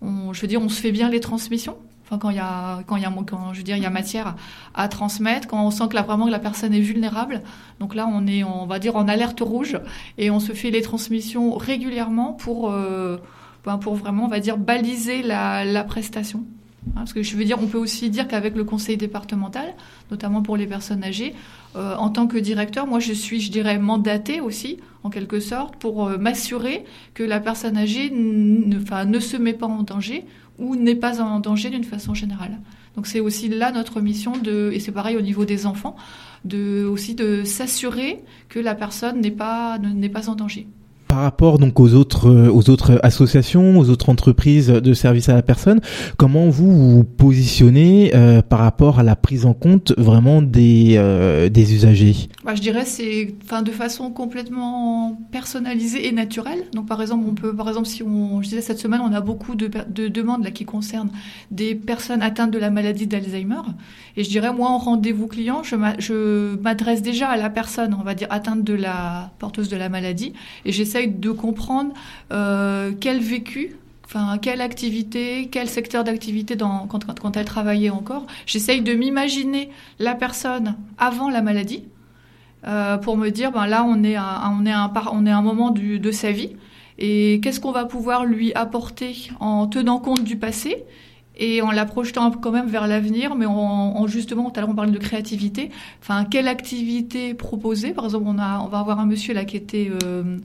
on- je veux dire, on se fait bien les transmissions. Quand il y a, quand il y a, je veux dire, il y a matière à transmettre, quand on sent que là, vraiment que la personne est vulnérable. Donc là, on est, on va dire, en alerte rouge et on se fait les transmissions régulièrement pour, euh, ben, pour vraiment, on va dire, baliser la, la prestation. Hein, Parce que je veux dire, on peut aussi dire qu'avec le conseil départemental, notamment pour les personnes âgées, euh, en tant que directeur, moi je suis, je dirais, mandatée aussi, en quelque sorte, pour euh, m'assurer que la personne âgée ne, ne se met pas en danger ou n'est pas en danger d'une façon générale. Donc c'est aussi là notre mission de, et c'est pareil au niveau des enfants, de aussi de s'assurer que la personne n'est pas ne- n'est pas en danger. Par rapport donc aux autres euh, aux autres associations, aux autres entreprises de services à la personne, comment vous vous positionnez euh, par rapport à la prise en compte vraiment des euh, des usagers? Bah, je dirais c'est enfin de façon complètement personnalisée et naturelle. Donc par exemple, on peut par exemple si on je disais cette semaine, on a beaucoup de, de demandes là qui concernent des personnes atteintes de la maladie d'Alzheimer et je dirais moi en rendez-vous client, je m'a- je m'adresse déjà à la personne, on va dire atteinte de la porteuse de la maladie et de comprendre euh, quel vécu Enfin, quelle activité, quel secteur d'activité quand, elle travaillait encore. J'essaye de m'imaginer la personne avant la maladie euh, pour me dire, ben là, on est on est un, on est un moment de sa vie et qu'est-ce qu'on va pouvoir lui apporter en tenant compte du passé et en la projetant quand même vers l'avenir, mais en, en justement, tout à l'heure on parlait de créativité. Enfin, quelle activité proposer? Par exemple, on a, on va avoir un monsieur là qui était euh,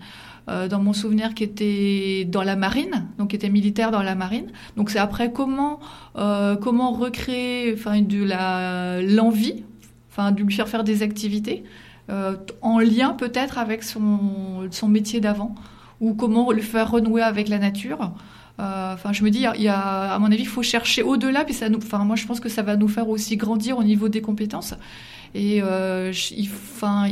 euh, dans mon souvenir, qui était dans la marine, donc qui était militaire dans la marine. Donc c'est après comment euh, comment recréer, enfin de la l'envie, enfin de lui faire faire des activités. euh, en lien peut-être avec son, son métier d'avant, ou comment le faire renouer avec la nature. Enfin, je me dis, il y a- à mon avis, il faut chercher au-delà, puis ça nous, moi, je pense que ça va nous faire aussi grandir au niveau des compétences. Et il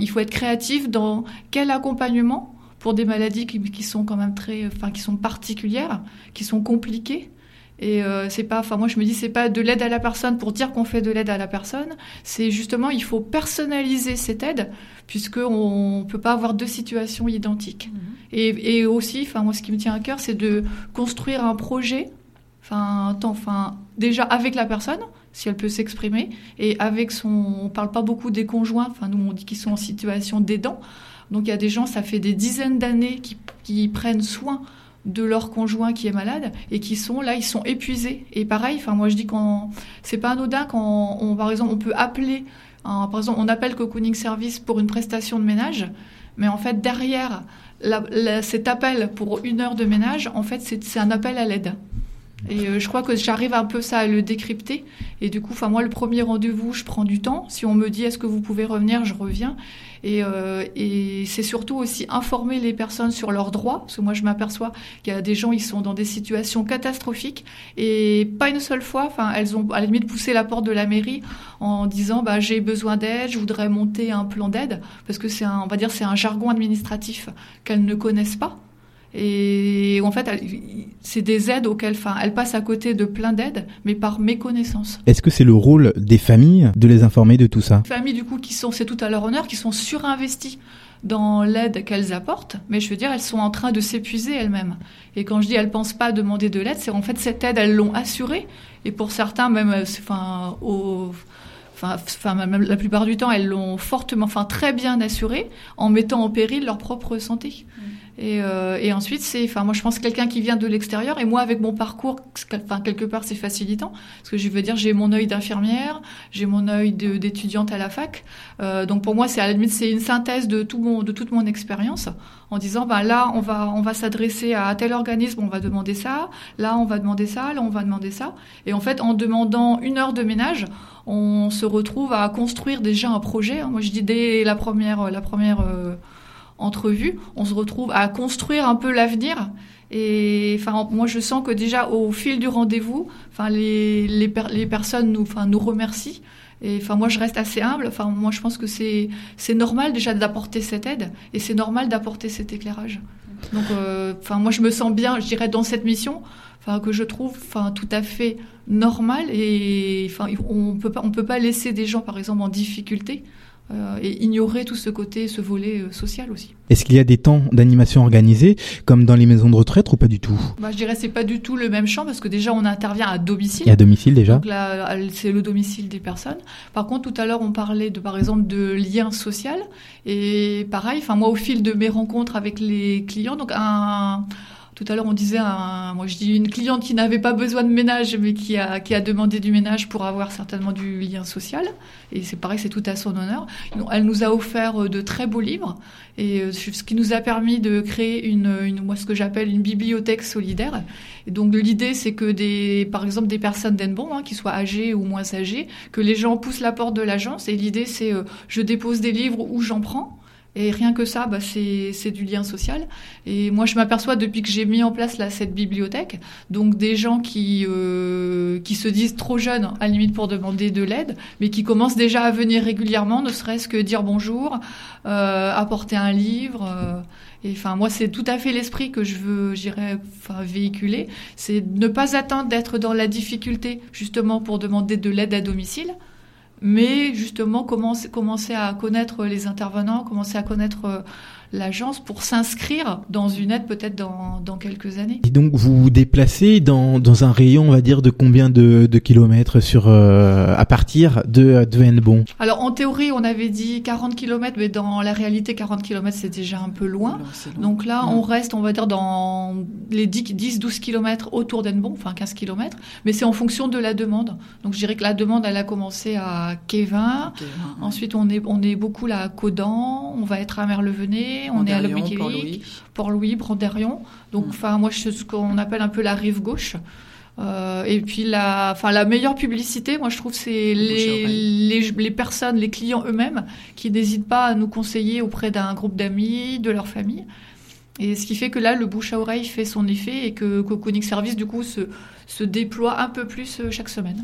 faut être créatif dans quel accompagnement pour des maladies qui, qui sont quand même très, enfin, qui sont particulières, qui sont compliquées. Et euh, c'est pas, enfin moi je me dis c'est pas de l'aide à la personne pour dire qu'on fait de l'aide à la personne. C'est justement il faut personnaliser cette aide puisque on peut pas avoir deux situations identiques. Et, et aussi, enfin moi ce qui me tient à cœur c'est de construire un projet, enfin déjà avec la personne si elle peut s'exprimer et avec son, on parle pas beaucoup des conjoints, enfin nous on dit qu'ils sont en situation d'aidant. Donc il y a des gens, ça fait des dizaines d'années qui, prennent soin de leur conjoint qui est malade et qui sont là, ils sont épuisés. Et pareil, enfin moi je dis quand c'est pas anodin quand on, par exemple on peut appeler, par exemple on appelle Cocooning Service pour une prestation de ménage, mais en fait derrière cet appel pour une heure de ménage, en fait c'est c'est un appel à l'aide. Et euh, je crois que j'arrive un peu ça à le décrypter. Et du coup, enfin moi, le premier rendez-vous, je prends du temps. Si on me dit est-ce que vous pouvez revenir, je reviens. Et, euh, et c'est surtout aussi informer les personnes sur leurs droits, parce que moi je m'aperçois qu'il y a des gens ils sont dans des situations catastrophiques et pas une seule fois, elles ont à la limite poussé la porte de la mairie en disant bah j'ai besoin d'aide, je voudrais monter un plan d'aide, parce que c'est on va dire c'est un jargon administratif qu'elles ne connaissent pas. Et en fait, c'est des aides auxquelles, enfin, elles passent à côté de plein d'aides, mais par méconnaissance. Est-ce que c'est le rôle des familles de les informer de tout ça? Familles du coup qui sont, c'est tout à leur honneur, qui sont surinvesties dans l'aide qu'elles apportent, mais je veux dire, elles sont en train de s'épuiser elles-mêmes. Et quand je dis elles pensent pas demander de l'aide, c'est en fait cette aide, elles l'ont assurée, et pour certains même, euh, enfin, au, enfin, même la plupart du temps, elles l'ont fortement, enfin très bien assurée, en mettant en péril leur propre santé. Et, euh, et ensuite, c'est, enfin, moi, je pense quelqu'un qui vient de l'extérieur. Et moi, avec mon parcours, enfin, quelque part, c'est facilitant, parce que je veux dire, j'ai mon œil d'infirmière, j'ai mon œil d'étudiante à la fac. Euh, donc pour moi, c'est à la limite, c'est une synthèse de tout mon, de toute mon expérience, en disant, bah là, on va, on va s'adresser à tel organisme, on va demander ça. Là, on va demander ça. Là, on va demander ça. Et en fait, en demandant une heure de ménage, on se retrouve à construire déjà un projet. hein. Moi, je dis dès la première, la première. euh, entrevue, on se retrouve à construire un peu l'avenir. Et enfin, moi, je sens que déjà au fil du rendez-vous, enfin, les, les, per- les personnes nous, enfin, nous remercient. Et enfin, moi, je reste assez humble. Enfin, moi, je pense que c'est c'est normal déjà d'apporter cette aide et c'est normal d'apporter cet éclairage. Donc, euh, moi, je me sens bien, je dirais, dans cette mission, enfin, que je trouve, enfin, tout à fait normale. Et enfin, on peut pas, on peut pas laisser des gens, par exemple, en difficulté. Euh, et ignorer tout ce côté, ce volet euh, social aussi. Est-ce qu'il y a des temps d'animation organisés comme dans les maisons de retraite ou pas du tout? Bah, je dirais c'est pas du tout le même champ parce que déjà on intervient à domicile. Et à domicile déjà? Donc là, c'est le domicile des personnes. Par contre, tout à l'heure, on parlait de, par exemple, de lien social. Et pareil, enfin, moi, au fil de mes rencontres avec les clients, donc un, tout à l'heure, on disait, moi, je dis une cliente qui n'avait pas besoin de ménage, mais qui a, qui a demandé du ménage pour avoir certainement du lien social. Et c'est pareil, c'est tout à son honneur. Elle nous a offert euh, de très beaux livres. Et euh, ce qui nous a permis de créer une moi, ce que j'appelle une bibliothèque solidaire. Et donc, l'idée, c'est que des, par exemple, des personnes d'Enbon, hein, qui soient âgées ou moins âgées, que les gens poussent la porte de l'agence. Et l'idée, c'est, euh, je dépose des livres ou j'en prends. Et rien que ça, bah, c'est du lien social. Et moi, je m'aperçois depuis que j'ai mis en place là, cette bibliothèque, donc des gens qui, euh, qui se disent trop jeunes, à la limite pour demander de l'aide, mais qui commencent déjà à venir régulièrement, ne serait-ce que dire bonjour, euh, apporter un livre. euh, et enfin, moi, c'est tout à fait l'esprit que je veux, j'irais, enfin, véhiculer. C'est ne pas attendre d'être dans la difficulté, justement, pour demander de l'aide à domicile mais justement commencer, commencer à connaître les intervenants, commencer à connaître euh, l'agence pour s'inscrire dans une aide peut-être dans, dans quelques années. Et donc vous vous déplacez dans, dans un rayon, on va dire, de combien de, de kilomètres sur euh, à partir de, de Hennebon? Alors en théorie, on avait dit 40 km, mais dans la réalité, 40 km, c'est déjà un peu loin. Donc là, on reste, on va dire, dans les 10-12 km autour d'Hennebon, enfin 15 km, mais c'est en fonction de la demande. Donc je dirais que la demande, elle a commencé à Kévin. Ensuite, on est, on est beaucoup là à Codan, on va être à On est à Lobéquilic, Port-Louis. Brandérion. Donc, enfin, moi, je suis ce qu'on appelle un peu la rive gauche. Euh, et puis la, enfin la meilleure publicité, moi je trouve, c'est les, les, les, personnes, les clients eux-mêmes, qui n'hésitent pas à nous conseiller auprès d'un groupe d'amis, de leur famille. Et ce qui fait que là, le bouche à oreille fait son effet et que Coconic Service, du coup, se, se déploie un peu plus euh, chaque semaine.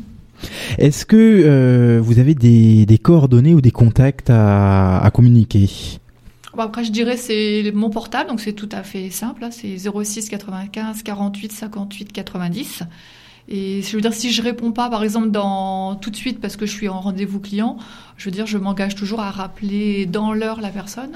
Est-ce que euh, vous avez des, des, coordonnées ou des contacts à, à communiquer? Après, je dirais c'est mon portable, donc c'est tout à fait simple. Hein, c'est 06 95 48 58 90. Et je veux dire, si je réponds pas, par exemple, dans tout de suite parce que je suis en rendez-vous client, je veux dire, je m'engage toujours à rappeler dans l'heure la personne.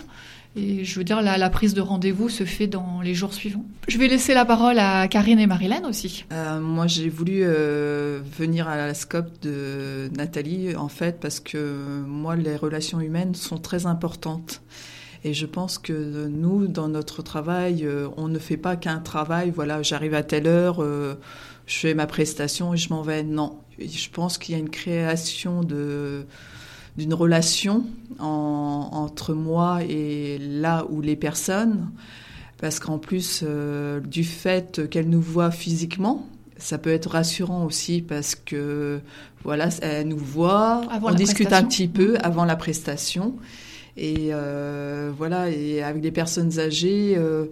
Et je veux dire, la, la prise de rendez-vous se fait dans les jours suivants. Je vais laisser la parole à Karine et Marilène aussi. Euh, moi, j'ai voulu euh, venir à la scope de Nathalie, en fait, parce que moi, les relations humaines sont très importantes. Et je pense que nous, dans notre travail, euh, on ne fait pas qu'un travail. Voilà, j'arrive à telle heure, euh, je fais ma prestation et je m'en vais. Non, je pense qu'il y a une création de d'une relation entre moi et là où les personnes, parce qu'en plus euh, du fait qu'elles nous voient physiquement, ça peut être rassurant aussi parce que voilà, elles nous voient, on discute un petit peu avant la prestation et euh, voilà, et avec des personnes âgées. Euh,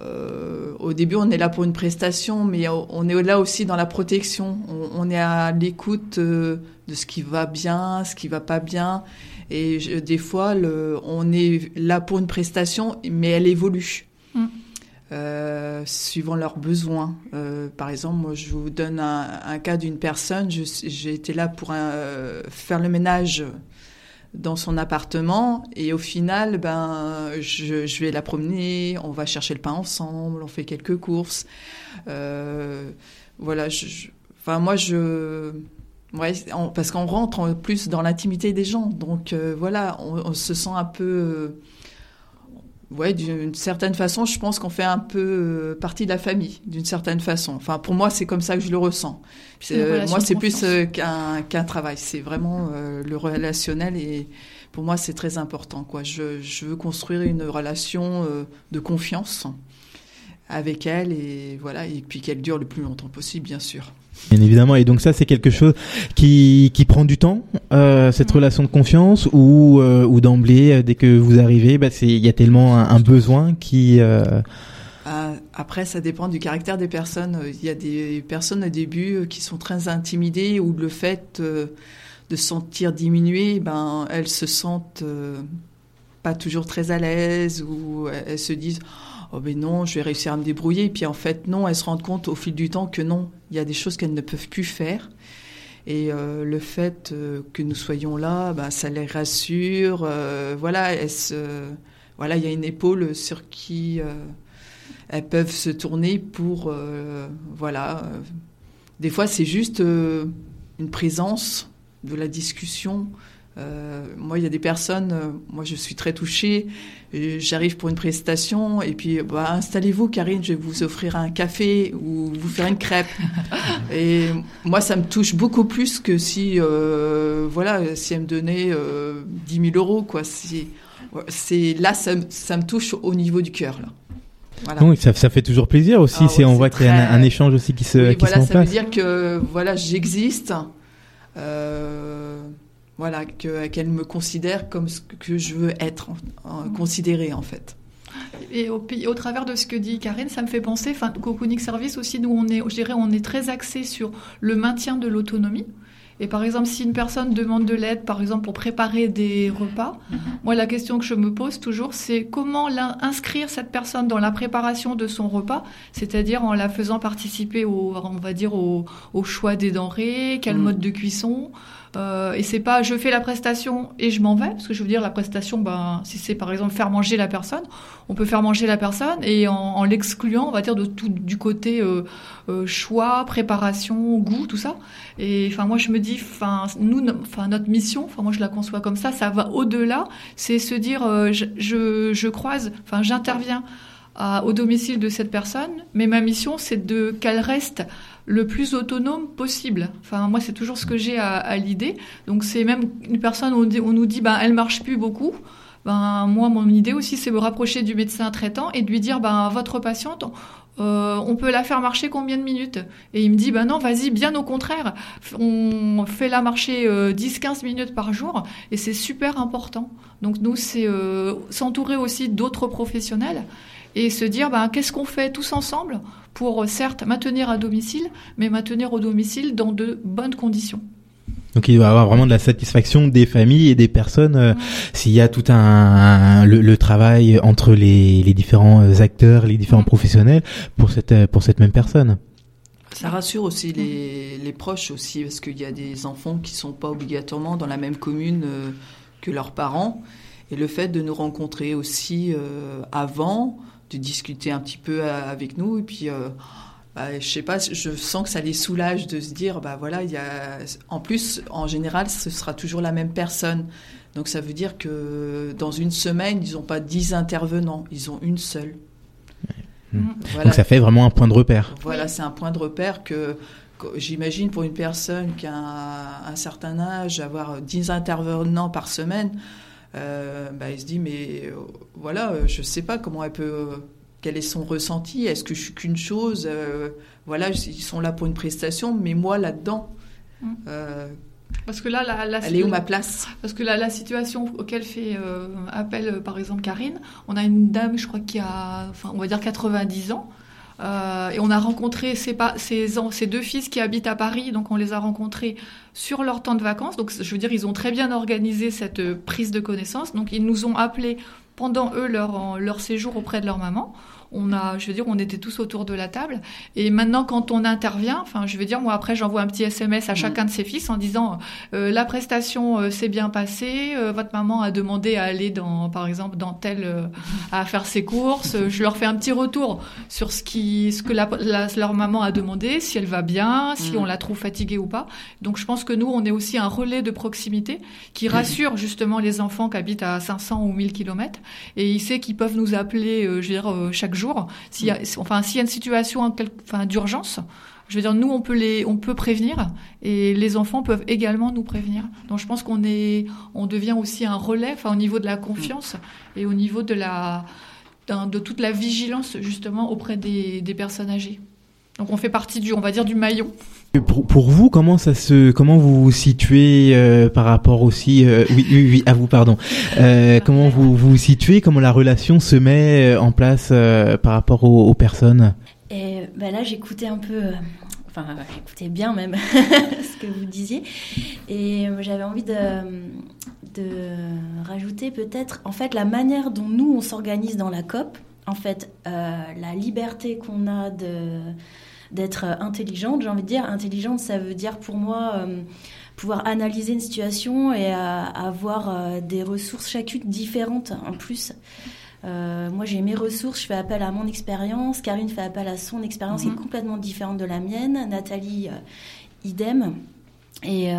euh, au début, on est là pour une prestation, mais on est là aussi dans la protection. On, est à l'écoute de ce qui va bien, ce qui va pas bien. Et des fois, le, on est là pour une prestation, mais elle évolue. Mm. Euh, suivant leurs besoins. Euh, par exemple, moi, je vous donne un, un cas d'une personne. J'ai été là pour un, faire le ménage dans son appartement et au final ben je, vais la promener on va chercher le pain ensemble on fait quelques courses. Euh, voilà je, enfin moi je ouais, parce qu'on rentre plus dans l'intimité des gens. Donc euh, voilà on, on, se sent un peu euh, ouais, d'une certaine façon, je pense qu'on fait un peu euh, partie de la famille, d'une certaine façon. Enfin, pour moi, c'est comme ça que je le ressens. Euh, moi, c'est plus euh, qu'un travail. C'est vraiment le relationnel et pour moi, c'est très important. Quoi. Je, je, veux construire une relation de confiance avec elle et voilà, et puis qu'elle dure le plus longtemps possible, bien sûr. Bien évidemment, et donc ça c'est quelque chose qui, qui prend du temps, euh, cette relation de confiance, ou, euh, ou d'emblée, euh, dès que vous arrivez, bah, il y a tellement un, un besoin qui... Euh, après, ça dépend du caractère des personnes. Il y a des personnes au début qui sont très intimidées, ou le fait de se sentir diminuées, ben, elles se sentent pas toujours très à l'aise, ou elles se disent oh ben non, je vais réussir à me débrouiller. Et puis en fait, non, elles se rendent compte au fil du temps que non, il y a des choses qu'elles ne peuvent plus faire. Et euh, le fait euh, que nous soyons là, bah, ça les rassure. Euh, voilà, voilà, il y a une épaule sur qui euh, elles peuvent se tourner pour, voilà. des fois, c'est juste une présence de la discussion. moi, il y a des personnes, moi je suis très touchée, j'arrive pour une prestation et puis bah, installez-vous Karine, je vais vous offrir un café ou vous faire une crêpe. et moi ça me touche beaucoup plus que si euh, voilà si elle me donnait euh, 10 000 euros quoi. Si, c'est là ça, ça, me touche au niveau du cœur là. Voilà. Donc ça, ça, fait toujours plaisir aussi. Ah, ouais, on voit qu'il y a un, un, échange aussi qui se, oui, qui voilà, se ça veut dire que voilà j'existe. Euh, voilà, qu'elle me considère comme ce que je veux être en, considérée en fait. Et au, au, travers de ce que dit Karine, ça me fait penser, enfin, Coconic Service aussi, nous on est, je dirais, on est très axé sur le maintien de l'autonomie. Et par exemple, si une personne demande de l'aide, par exemple, pour préparer des repas, mm -hmm. moi, la question que je me pose toujours, c'est comment inscrire cette personne dans la préparation de son repas, c'est-à-dire en la faisant participer au, on va dire, au, au choix des denrées, quel mm mode de cuisson, euh, et c'est pas je fais la prestation et je m'en vais, parce que je veux dire la prestation, ben, si c'est par exemple faire manger la personne, on peut faire manger la personne et en, en l'excluant, on va dire de tout du côté euh, euh, choix, préparation, goût, tout ça. Et enfin moi je me dis, enfin nous, enfin notre mission, enfin moi je la conçois comme ça, ça va au-delà, c'est se dire euh, je, je, je croise, enfin j'interviens au domicile de cette personne, mais ma mission c'est de qu'elle reste le plus autonome possible. Enfin, moi, c'est toujours ce que j'ai à, l'idée. Donc, c'est même une personne on, on nous dit, ben, elle marche plus beaucoup. ben moi mon idée aussi c'est me rapprocher du médecin traitant et de lui dire ben votre patiente euh, on peut la faire marcher combien de minutes? Et il me dit, ben non, vas-y, bien au contraire, on fait la marcher 10-15 minutes par jour, et c'est super important. Donc nous, c'est s'entourer aussi d'autres professionnels et se dire ben, qu'est-ce qu'on fait tous ensemble pour certes maintenir à domicile, mais maintenir au domicile dans de bonnes conditions. Donc il doit y avoir vraiment de la satisfaction des familles et des personnes euh, s'il y a tout un, le, travail entre les, les, différents acteurs, les différents professionnels pour cette pour cette même personne. Ça rassure aussi les, les proches aussi parce qu'il y a des enfants qui sont pas obligatoirement dans la même commune euh, que leurs parents et le fait de nous rencontrer aussi euh, avant de discuter un petit peu euh, avec nous. Et puis, euh, bah, je sais pas, je sens que ça les soulage de se dire, bah voilà, il y a. En plus, en général, ce sera toujours la même personne. Donc ça veut dire que dans une semaine, ils n'ont pas dix intervenants, ils ont une seule. Mmh. Donc ça fait vraiment un point de repère. Voilà, c'est un point de repère que, j'imagine pour une personne qui a un, un certain âge, avoir dix intervenants par semaine, euh, bah, il se dit mais euh, voilà, euh, je sais pas comment elle peut, quel est son ressenti, est-ce que je suis qu'une chose, voilà, ils sont là pour une prestation, mais moi là-dedans. Mmh. parce que là, la, elle est où ma place? Parce que la, la situation auquel fait appel, par exemple, Karine, on a une dame, je crois, qui a, enfin, on va dire 90 ans. Euh, et on a rencontré ces, deux fils qui habitent à Paris, donc on les a rencontrés sur leur temps de vacances. Donc je veux dire, ils ont très bien organisé cette prise de connaissance. Donc ils nous ont appelés pendant eux leur séjour auprès de leur maman on a, je veux dire, on était tous autour de la table. Et maintenant, quand on intervient, enfin, je veux dire, moi après, j'envoie un petit SMS à mm. chacun de ses fils en disant euh, la prestation euh, s'est bien passée, euh, votre maman a demandé à aller dans, par exemple, dans tel, à faire ses courses. je leur fais un petit retour sur ce qui, ce que la, leur maman a demandé, si elle va bien, si mm. on la trouve fatiguée ou pas. Donc, je pense que nous, on est aussi un relais de proximité qui rassure justement les enfants qui habitent à 500 ou 1000 kilomètres. Et ils savent qu'ils peuvent nous appeler, je veux dire, chaque jour s'il y a, enfin, s'il y a une situation enfin, d'urgence, je veux dire, nous, on peut les, on peut prévenir, et les enfants peuvent également nous prévenir. Donc, je pense qu'on est, on devient aussi un relais, enfin, au niveau de la confiance et au niveau de la, de toute la vigilance justement auprès des, des personnes âgées. Donc, on fait partie du, on va dire, du maillon. Pour, vous, comment ça se, comment vous vous situez euh, par rapport aussi, euh, oui, à vous, pardon. Euh, comment vous vous situez, comment la relation se met en place par rapport aux, personnes? Et ben là, j'écoutais un peu, enfin, j'écoutais bien même ce que vous disiez, et j'avais envie de rajouter peut-être, en fait, la manière dont nous on s'organise dans la COP. En fait, la liberté qu'on a de d'être intelligente. J'ai envie de dire, intelligente, ça veut dire pour moi euh, pouvoir analyser une situation et avoir euh, des ressources chacune différentes en plus. Euh, moi, j'ai mes ressources, je fais appel à mon expérience. Karine fait appel à son expérience qui est mhm. complètement différente de la mienne. Nathalie, idem. Et,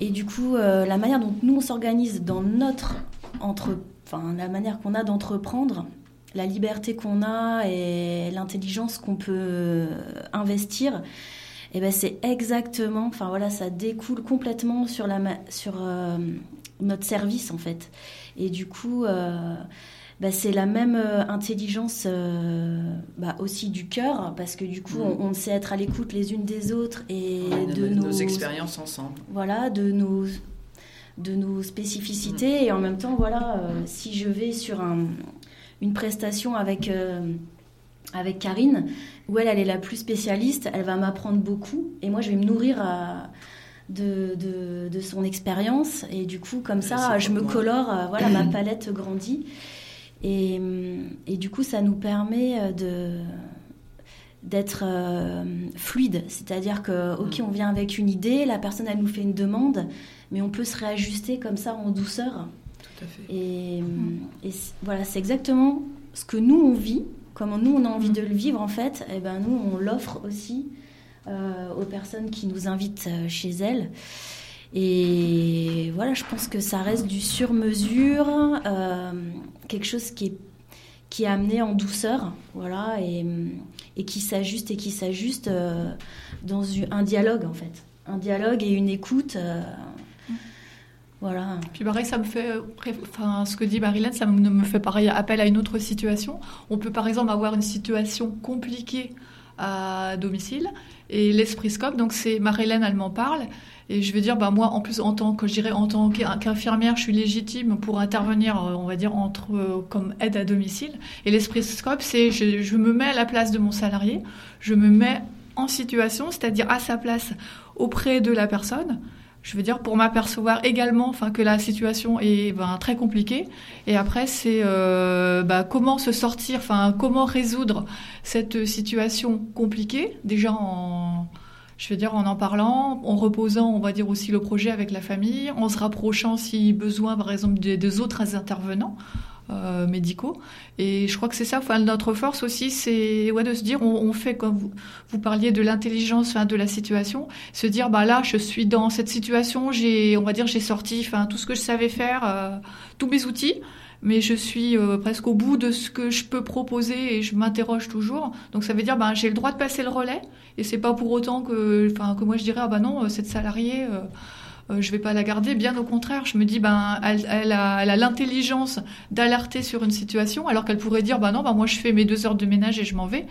et du coup, la manière dont nous on s'organise dans notre entre, enfin, la manière qu'on a d'entreprendre, la liberté qu'on a et l'intelligence qu'on peut investir, et eh ben c'est exactement, enfin voilà, ça découle complètement sur, la, sur euh, notre service en fait. Et du coup, euh, bah, c'est la même euh, intelligence bah, aussi du cœur, parce que du coup, mm. on, sait être à l'écoute les unes des autres et de, nos, expériences ensemble. Voilà, de nos de nos spécificités et en même temps voilà si je vais sur un, une prestation avec, euh, avec Karine, où elle, elle est la plus spécialiste, elle va m'apprendre beaucoup, et moi je vais me nourrir euh, de, de, son expérience, et du coup, comme ça, je me colore, euh, voilà, ma palette grandit. Et, et, du coup, ça nous permet de d'être fluide, c'est-à-dire que ok, on vient avec une idée, la personne elle nous fait une demande, mais on peut se réajuster comme ça en douceur et, voilà, c'est exactement ce que nous on vit, comment nous on a envie de le vivre en fait. Et eh ben nous on l'offre aussi euh, aux personnes qui nous invitent euh, chez elles. Et voilà, je pense que ça reste du sur-mesure, euh, quelque chose qui est, qui est amené en douceur, voilà, et, et qui s'ajuste et qui s'ajuste dans un dialogue en fait. Un dialogue et une écoute Voilà. Puis pareil, ça me fait, enfin, ce que dit Marilyn, ça me fait pareil appel à une autre situation. On peut par exemple avoir une situation compliquée à domicile et l'esprit scope, donc c'est Marilyn, elle m'en parle. Et je veux dire, bah moi, en plus, en tant que je dirais, en tant qu'infirmière, je suis légitime pour intervenir, euh, on va dire, entre euh, comme aide à domicile. Et l'esprit scope, c'est je me mets à la place de mon salarié, je me mets en situation, c'est-à-dire à sa place auprès de la personne je veux dire, pour m'apercevoir également enfin, que la situation est ben, très compliquée. Et après, c'est euh, bah, comment se sortir, enfin, comment résoudre cette situation compliquée, déjà en, je veux dire, en en parlant, en reposant, on va dire aussi le projet avec la famille, en se rapprochant si besoin, par exemple, des autres intervenants. Euh, médicaux. Et je crois que c'est ça, enfin, notre force aussi, c'est ouais, de se dire, on, fait comme vous, vous parliez de l'intelligence enfin, de la situation, se dire, bah là, je suis dans cette situation, j'ai, on va dire, j'ai sorti enfin, tout ce que je savais faire, euh, tous mes outils mais je suis euh, presque au bout de ce que je peux proposer et je m'interroge toujours. Donc ça veut dire ben j'ai le droit de passer le relais et c'est pas pour autant que enfin que moi je dirais ah bah non cette salariée euh, je vais pas la garder. Bien au contraire, je me dis, ben, elle, a l'intelligence d'alerter sur une situation, alors qu'elle pourrait dire, ben non, ben moi je fais mes deux heures de ménage et je m'en vais.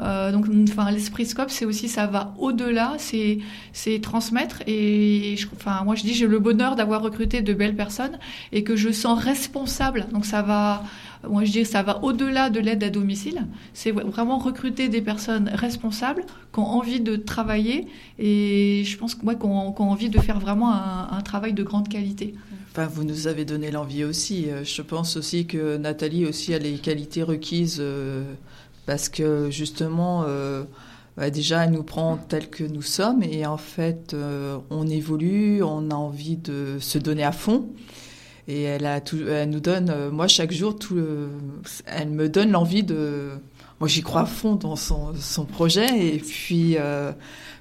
Euh, donc, enfin, l'esprit scope, c'est aussi, ça va au-delà, c'est, c'est transmettre. Et, enfin, moi, je dis, j'ai le bonheur d'avoir recruté de belles personnes et que je sens responsable. Donc, ça va, moi, je dis, ça va au-delà de l'aide à domicile. C'est vraiment recruter des personnes responsables qui ont envie de travailler et je pense que moi, qui ont, envie de faire vraiment un, travail de grande qualité. Enfin, vous nous avez donné l'envie aussi. Euh, je pense aussi que Nathalie aussi a les qualités requises euh, parce que justement, euh, bah, déjà, elle nous prend tel que nous sommes et en fait, euh, on évolue, on a envie de se donner à fond. Et elle, a tout, elle nous donne, euh, moi, chaque jour, tout elle me donne l'envie de. Moi, j'y crois à fond dans son, son projet et puis.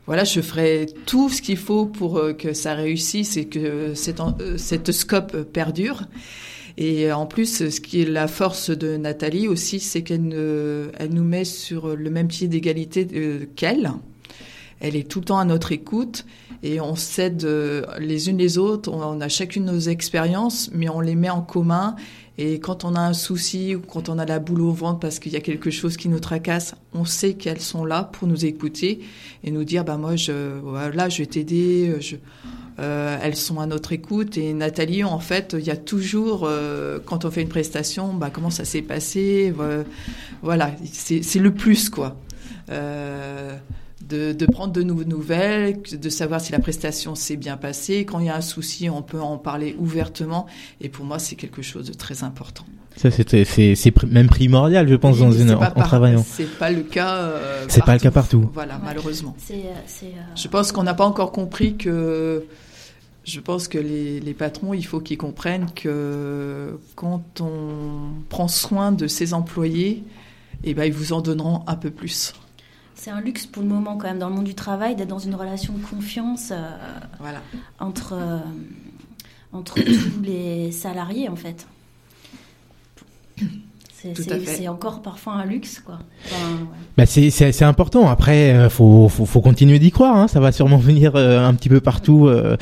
voilà, je ferai tout ce qu'il faut pour que ça réussisse et que cette, cette scope perdure. Et en plus, ce qui est la force de Nathalie aussi, c'est qu'elle elle nous met sur le même pied d'égalité euh, qu'elle. Elle est tout le temps à notre écoute et on s'aide euh, les unes les autres. On a chacune nos expériences, mais on les met en commun. Et quand on a un souci ou quand on a la boule au ventre parce qu'il y a quelque chose qui nous tracasse, on sait qu'elles sont là pour nous écouter et nous dire bah moi je voilà je vais t'aider. Euh, elles sont à notre écoute et Nathalie, en fait, il y a toujours, euh, quand on fait une prestation, bah, comment ça s'est passé, voilà, c'est le plus quoi. Euh, de, de, prendre de nouvelles, de savoir si la prestation s'est bien passée. Quand il y a un souci, on peut en parler ouvertement. Et pour moi, c'est quelque chose de très important. Ça, c'est même primordial, je pense, dans une, en, en, travaillant. C'est pas le cas. Euh, c'est pas le cas partout. Voilà, malheureusement. Je pense qu'on n'a pas encore compris que je pense que les, les patrons, il faut qu'ils comprennent que quand on prend soin de ses employés, eh ben, ils vous en donneront un peu plus. C'est un luxe pour le moment quand même dans le monde du travail d'être dans une relation de confiance euh, voilà. entre, euh, entre tous les salariés en fait. C'est encore parfois un luxe, quoi. bah c'est important. Après, euh, faut, faut, faut continuer d'y croire. Hein. Ça va sûrement venir euh, un petit peu partout, euh,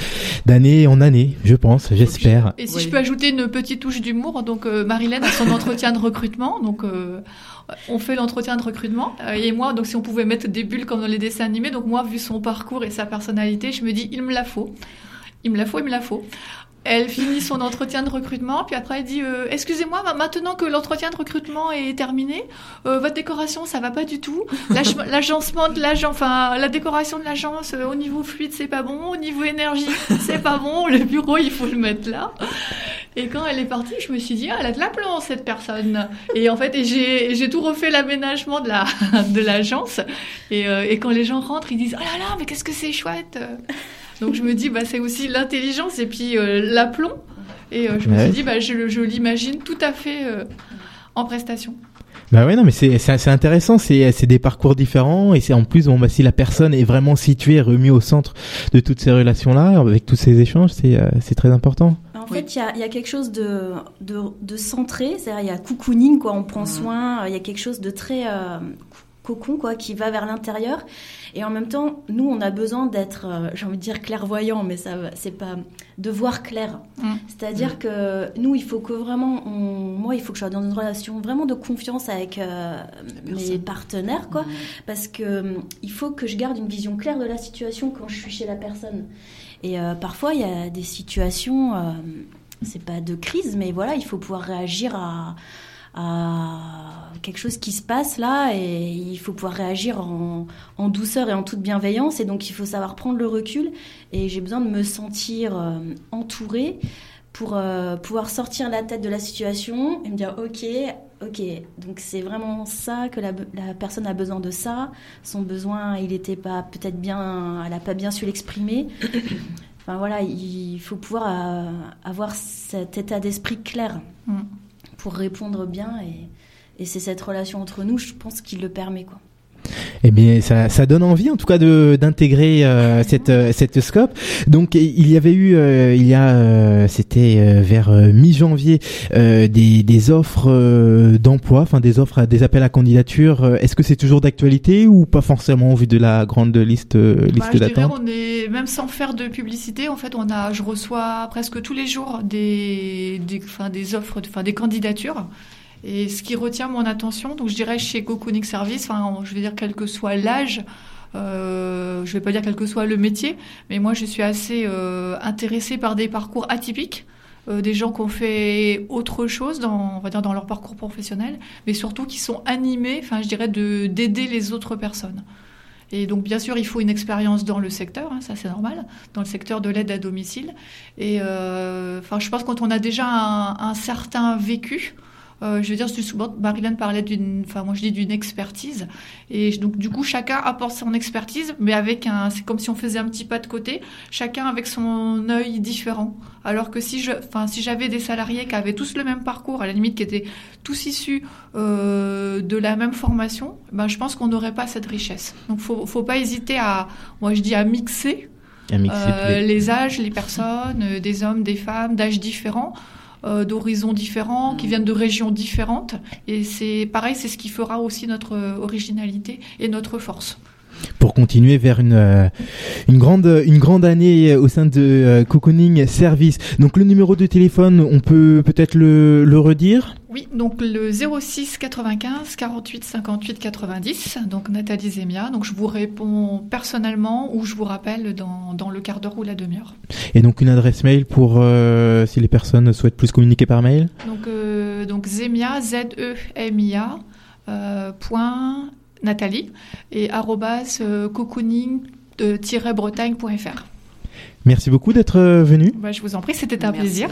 d'année en année, je pense, j'espère. Et si je peux ajouter une petite touche d'humour, donc Marilyn a son entretien de recrutement, donc on fait l'entretien de recrutement et moi, donc si on pouvait mettre des bulles comme dans les dessins animés, donc moi, vu son parcours et sa personnalité, je me dis il me la faut. Il me la faut, il me la faut. Elle finit son entretien de recrutement, puis après elle dit euh, Excusez-moi, maintenant que l'entretien de recrutement est terminé, euh, votre décoration ça va pas du tout. L'agencement de l'agence, enfin la décoration de l'agence euh, au niveau fluide c'est pas bon, au niveau énergie c'est pas bon, le bureau il faut le mettre là. Et quand elle est partie, je me suis dit ah, elle a de la plan cette personne. Et en fait, j'ai tout refait l'aménagement de la de l'agence. Et, et quand les gens rentrent, ils disent oh là là mais qu'est-ce que c'est chouette. Donc je me dis, bah, c'est aussi l'intelligence et puis euh, l'aplomb. Et euh, je me suis dit, bah, je, je l'imagine tout à fait euh, en prestation. Bah ouais non mais c'est c'est intéressant c'est c'est des parcours différents et c'est en plus bon bah si la personne est vraiment située remise au centre de toutes ces relations là avec tous ces échanges c'est c'est très important. En fait il y a il y a quelque chose de de, de centré c'est-à-dire il y a cocooning quoi on prend mmh. soin il y a quelque chose de très cocon quoi qui va vers l'intérieur et en même temps nous on a besoin d'être euh, j'ai envie de dire clairvoyant mais ça c'est pas de voir clair. Mm. c'est-à-dire que nous il faut que vraiment on- moi il faut que je sois dans une relation vraiment de confiance avec euh, mes partenaires quoi. Parce que il faut que je garde une vision claire de la situation quand je suis chez la personne. Et euh, parfois il y a des situations euh, c'est pas de crise mais voilà il faut pouvoir réagir à à quelque chose qui se passe là et il faut pouvoir réagir en, douceur et en toute bienveillance. Et donc il faut savoir prendre le recul. Et j'ai besoin de me sentir euh, entourée pour euh, pouvoir sortir la tête de la situation et me dire ok ok. Donc c'est vraiment ça que la, personne a besoin de ça. Son besoin il était pas peut-être bien elle a pas bien su l'exprimer. Enfin voilà il faut pouvoir euh, avoir cet état d'esprit clair. Mm. Pour répondre bien et, c'est cette relation entre nous je pense qui le permet quoi Eh bien, ça, ça donne envie, en tout cas, de d'intégrer euh, cette euh, cette scope. Donc, il y avait eu, euh, il y a, euh, c'était euh, vers euh, mi-janvier, euh, des des offres euh, d'emploi, enfin des offres, à- des appels à candidature. Est-ce que c'est toujours d'actualité ou pas forcément au vu de la grande liste Bah, liste d'attente on est même sans faire de publicité. En fait, on a, je reçois presque tous les jours des, des, enfin, des offres, enfin, des candidatures. Et ce qui retient mon attention, donc je dirais chez Cocooning Service, enfin, je vais dire quel que soit l'âge, euh, je vais pas dire quel que soit le métier, mais moi je suis assez euh, intéressée par des parcours atypiques. euh, des gens qui ont fait autre chose dans, on va dire dans leur parcours professionnel, mais surtout qui sont animés, enfin je dirais, de d'aider les autres personnes. Et donc, bien sûr, il faut une expérience dans le secteur, hein, ça c'est normal, dans le secteur de l'aide à domicile. Et enfin, je pense quand on a déjà un certain vécu, euh, je veux dire, souvent, Marilyn parlait d'une, enfin, moi je dis d'une expertise. Et donc, du coup, chacun apporte son expertise, mais avec un, c'est comme si on faisait un petit pas de côté, chacun avec son œil différent. Alors que si je, enfin, si j'avais des salariés qui avaient tous le même parcours, à la limite, qui étaient tous issus euh, de la même formation, ben, je pense qu'on n'aurait pas cette richesse. Donc, faut, faut pas hésiter à, moi je dis à mixer À mixer tous euh, les- les âges, les personnes, des hommes, des femmes, d'âges différents, euh, d'horizons différents, qui viennent de régions différentes. Et c'est pareil, c'est ce qui fera aussi notre euh, originalité et notre force. Pour continuer vers une euh, une grande une grande année au sein de euh, Cocooning Service. Donc le numéro de téléphone, on peut peut-être le le redire? Oui, donc le 06 95 48 58 90, donc Nathalie Zemia. Donc je vous réponds personnellement ou je vous rappelle dans, dans le quart d'heure ou la demi-heure. Et donc une adresse mail pour euh, si les personnes souhaitent plus communiquer par mail? Donc, euh, donc Zemia, Z-E-M-I-A, euh, point Nathalie, et arrobas euh, cocooning-bretagne.fr. Merci beaucoup d'être euh, venu. Bah, je vous en prie, c'était un plaisir.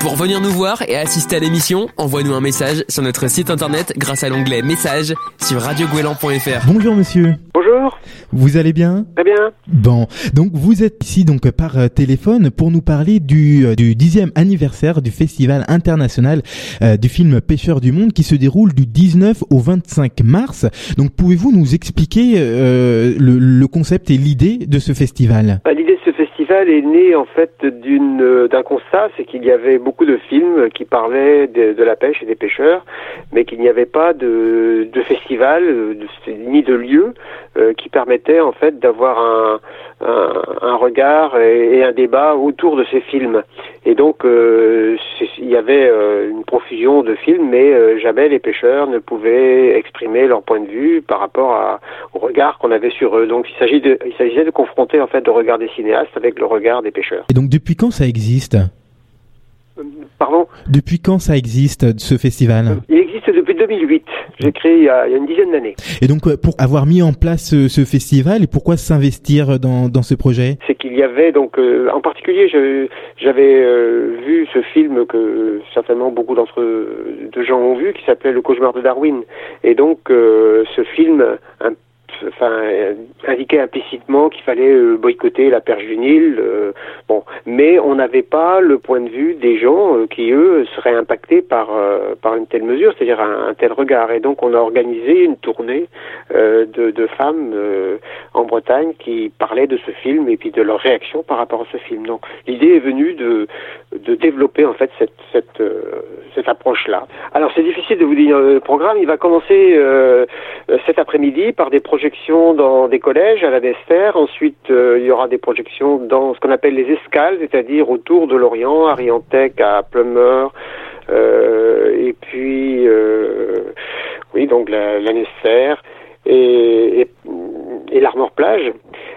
Pour venir nous voir et assister à l'émission, envoie-nous un message sur notre site internet grâce à l'onglet Messages sur radiogouélan.fr. Bonjour monsieur. Bonjour. Vous allez bien? Très bien. Bon, donc vous êtes ici donc par euh, téléphone pour nous parler du euh, du dixième anniversaire du festival international euh, du film Pêcheurs du monde qui se déroule du 19 au 25 mars. Donc pouvez-vous nous expliquer euh, le, le concept et l'idée de ce festival? Bah, L'idée de ce festival est née en fait d'une euh, d'un constat, c'est qu'il y avait beaucoup de films qui parlaient de, la pêche et des pêcheurs, mais qu'il n'y avait pas de, festival euh, ni de lieu euh, qui permettait en fait d'avoir un, un, un regard et, un débat autour de ces films. Et donc euh, il y avait euh, une profusion de films, mais euh, jamais les pêcheurs ne pouvaient exprimer leur point de vue par rapport au regard qu'on avait sur eux. Donc il s'agit de, s'agissait de confronter en fait le regard des cinéastes avec le regard des pêcheurs. Et donc depuis quand ça existe? Pardon Depuis quand ça existe ce festival? Il existe depuis 2008. J'ai créé il y a, il y a une dizaine d'années. Et donc euh, pour avoir mis en place ce, ce festival et pourquoi s'investir dans dans ce projet? C'est qu'il y avait donc euh, en particulier j'avais euh, vu ce film que certainement beaucoup d'entre de gens ont vu qui s'appelait Le cauchemar de Darwin et donc euh, ce film un- euh, implicitement qu'il fallait euh, boycotter la perche du Nil euh, bon mais on n'avait pas le point de vue des gens euh, qui eux seraient impactés par par une telle mesure c'est-à-dire un, tel regard et donc on a organisé une tournée de, de femmes en Bretagne qui parlaient de ce film et puis de leur réaction par rapport à ce film. Donc l'idée est venue de, de développer en fait cette, cette, cette approche-là. Alors c'est difficile de vous dire le programme, il va commencer cet après-midi par des projections dans des collèges à la. Ensuite, euh, il y aura des projections dans ce qu'on appelle les escales, c'est-à-dire autour de Lorient, à Riantec, à Plumeur, euh, et puis, oui, donc la, la et, et, et l'Armor Plage.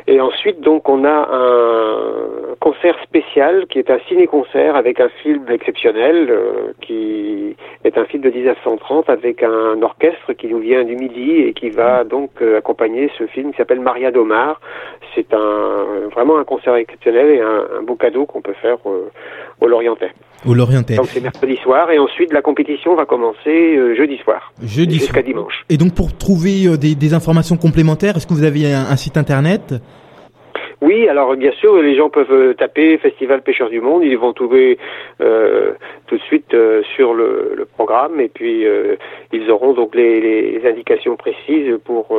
Et ensuite, donc, on a un concert spécial qui est un ciné-concert avec un film exceptionnel euh, qui est un film de 1930 avec un orchestre qui nous vient du Midi et qui va donc euh, accompagner ce film qui s'appelle Maria Domar. C'est un vraiment un concert exceptionnel et un, un beau cadeau qu'on peut faire euh, au Lorientais. Au Lorientais. Donc c'est mercredi soir et ensuite la compétition va commencer jeudi soir. Jeudi jusqu'à dimanche. Et donc pour trouver des, des informations complémentaires, est-ce que vous avez un, site internet? Oui, alors bien sûr, les gens peuvent euh, taper Festival Pêcheurs du Monde, ils vont trouver euh, tout de suite euh, sur le, programme. Et puis ils auront donc les, indications précises pour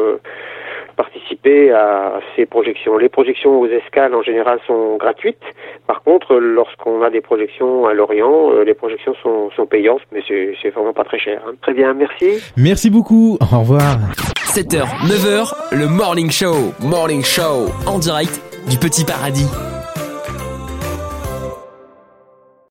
participer à ces projections. Les projections aux escales en général sont gratuites. Par contre, lorsqu'on a des projections à Lorient, euh, les projections sont, sont payantes, mais c'est vraiment pas très cher. Hein. Très bien, merci. Merci beaucoup. Au revoir. 7h, 9h, le Morning Show. Morning Show en direct du Petit Paradis.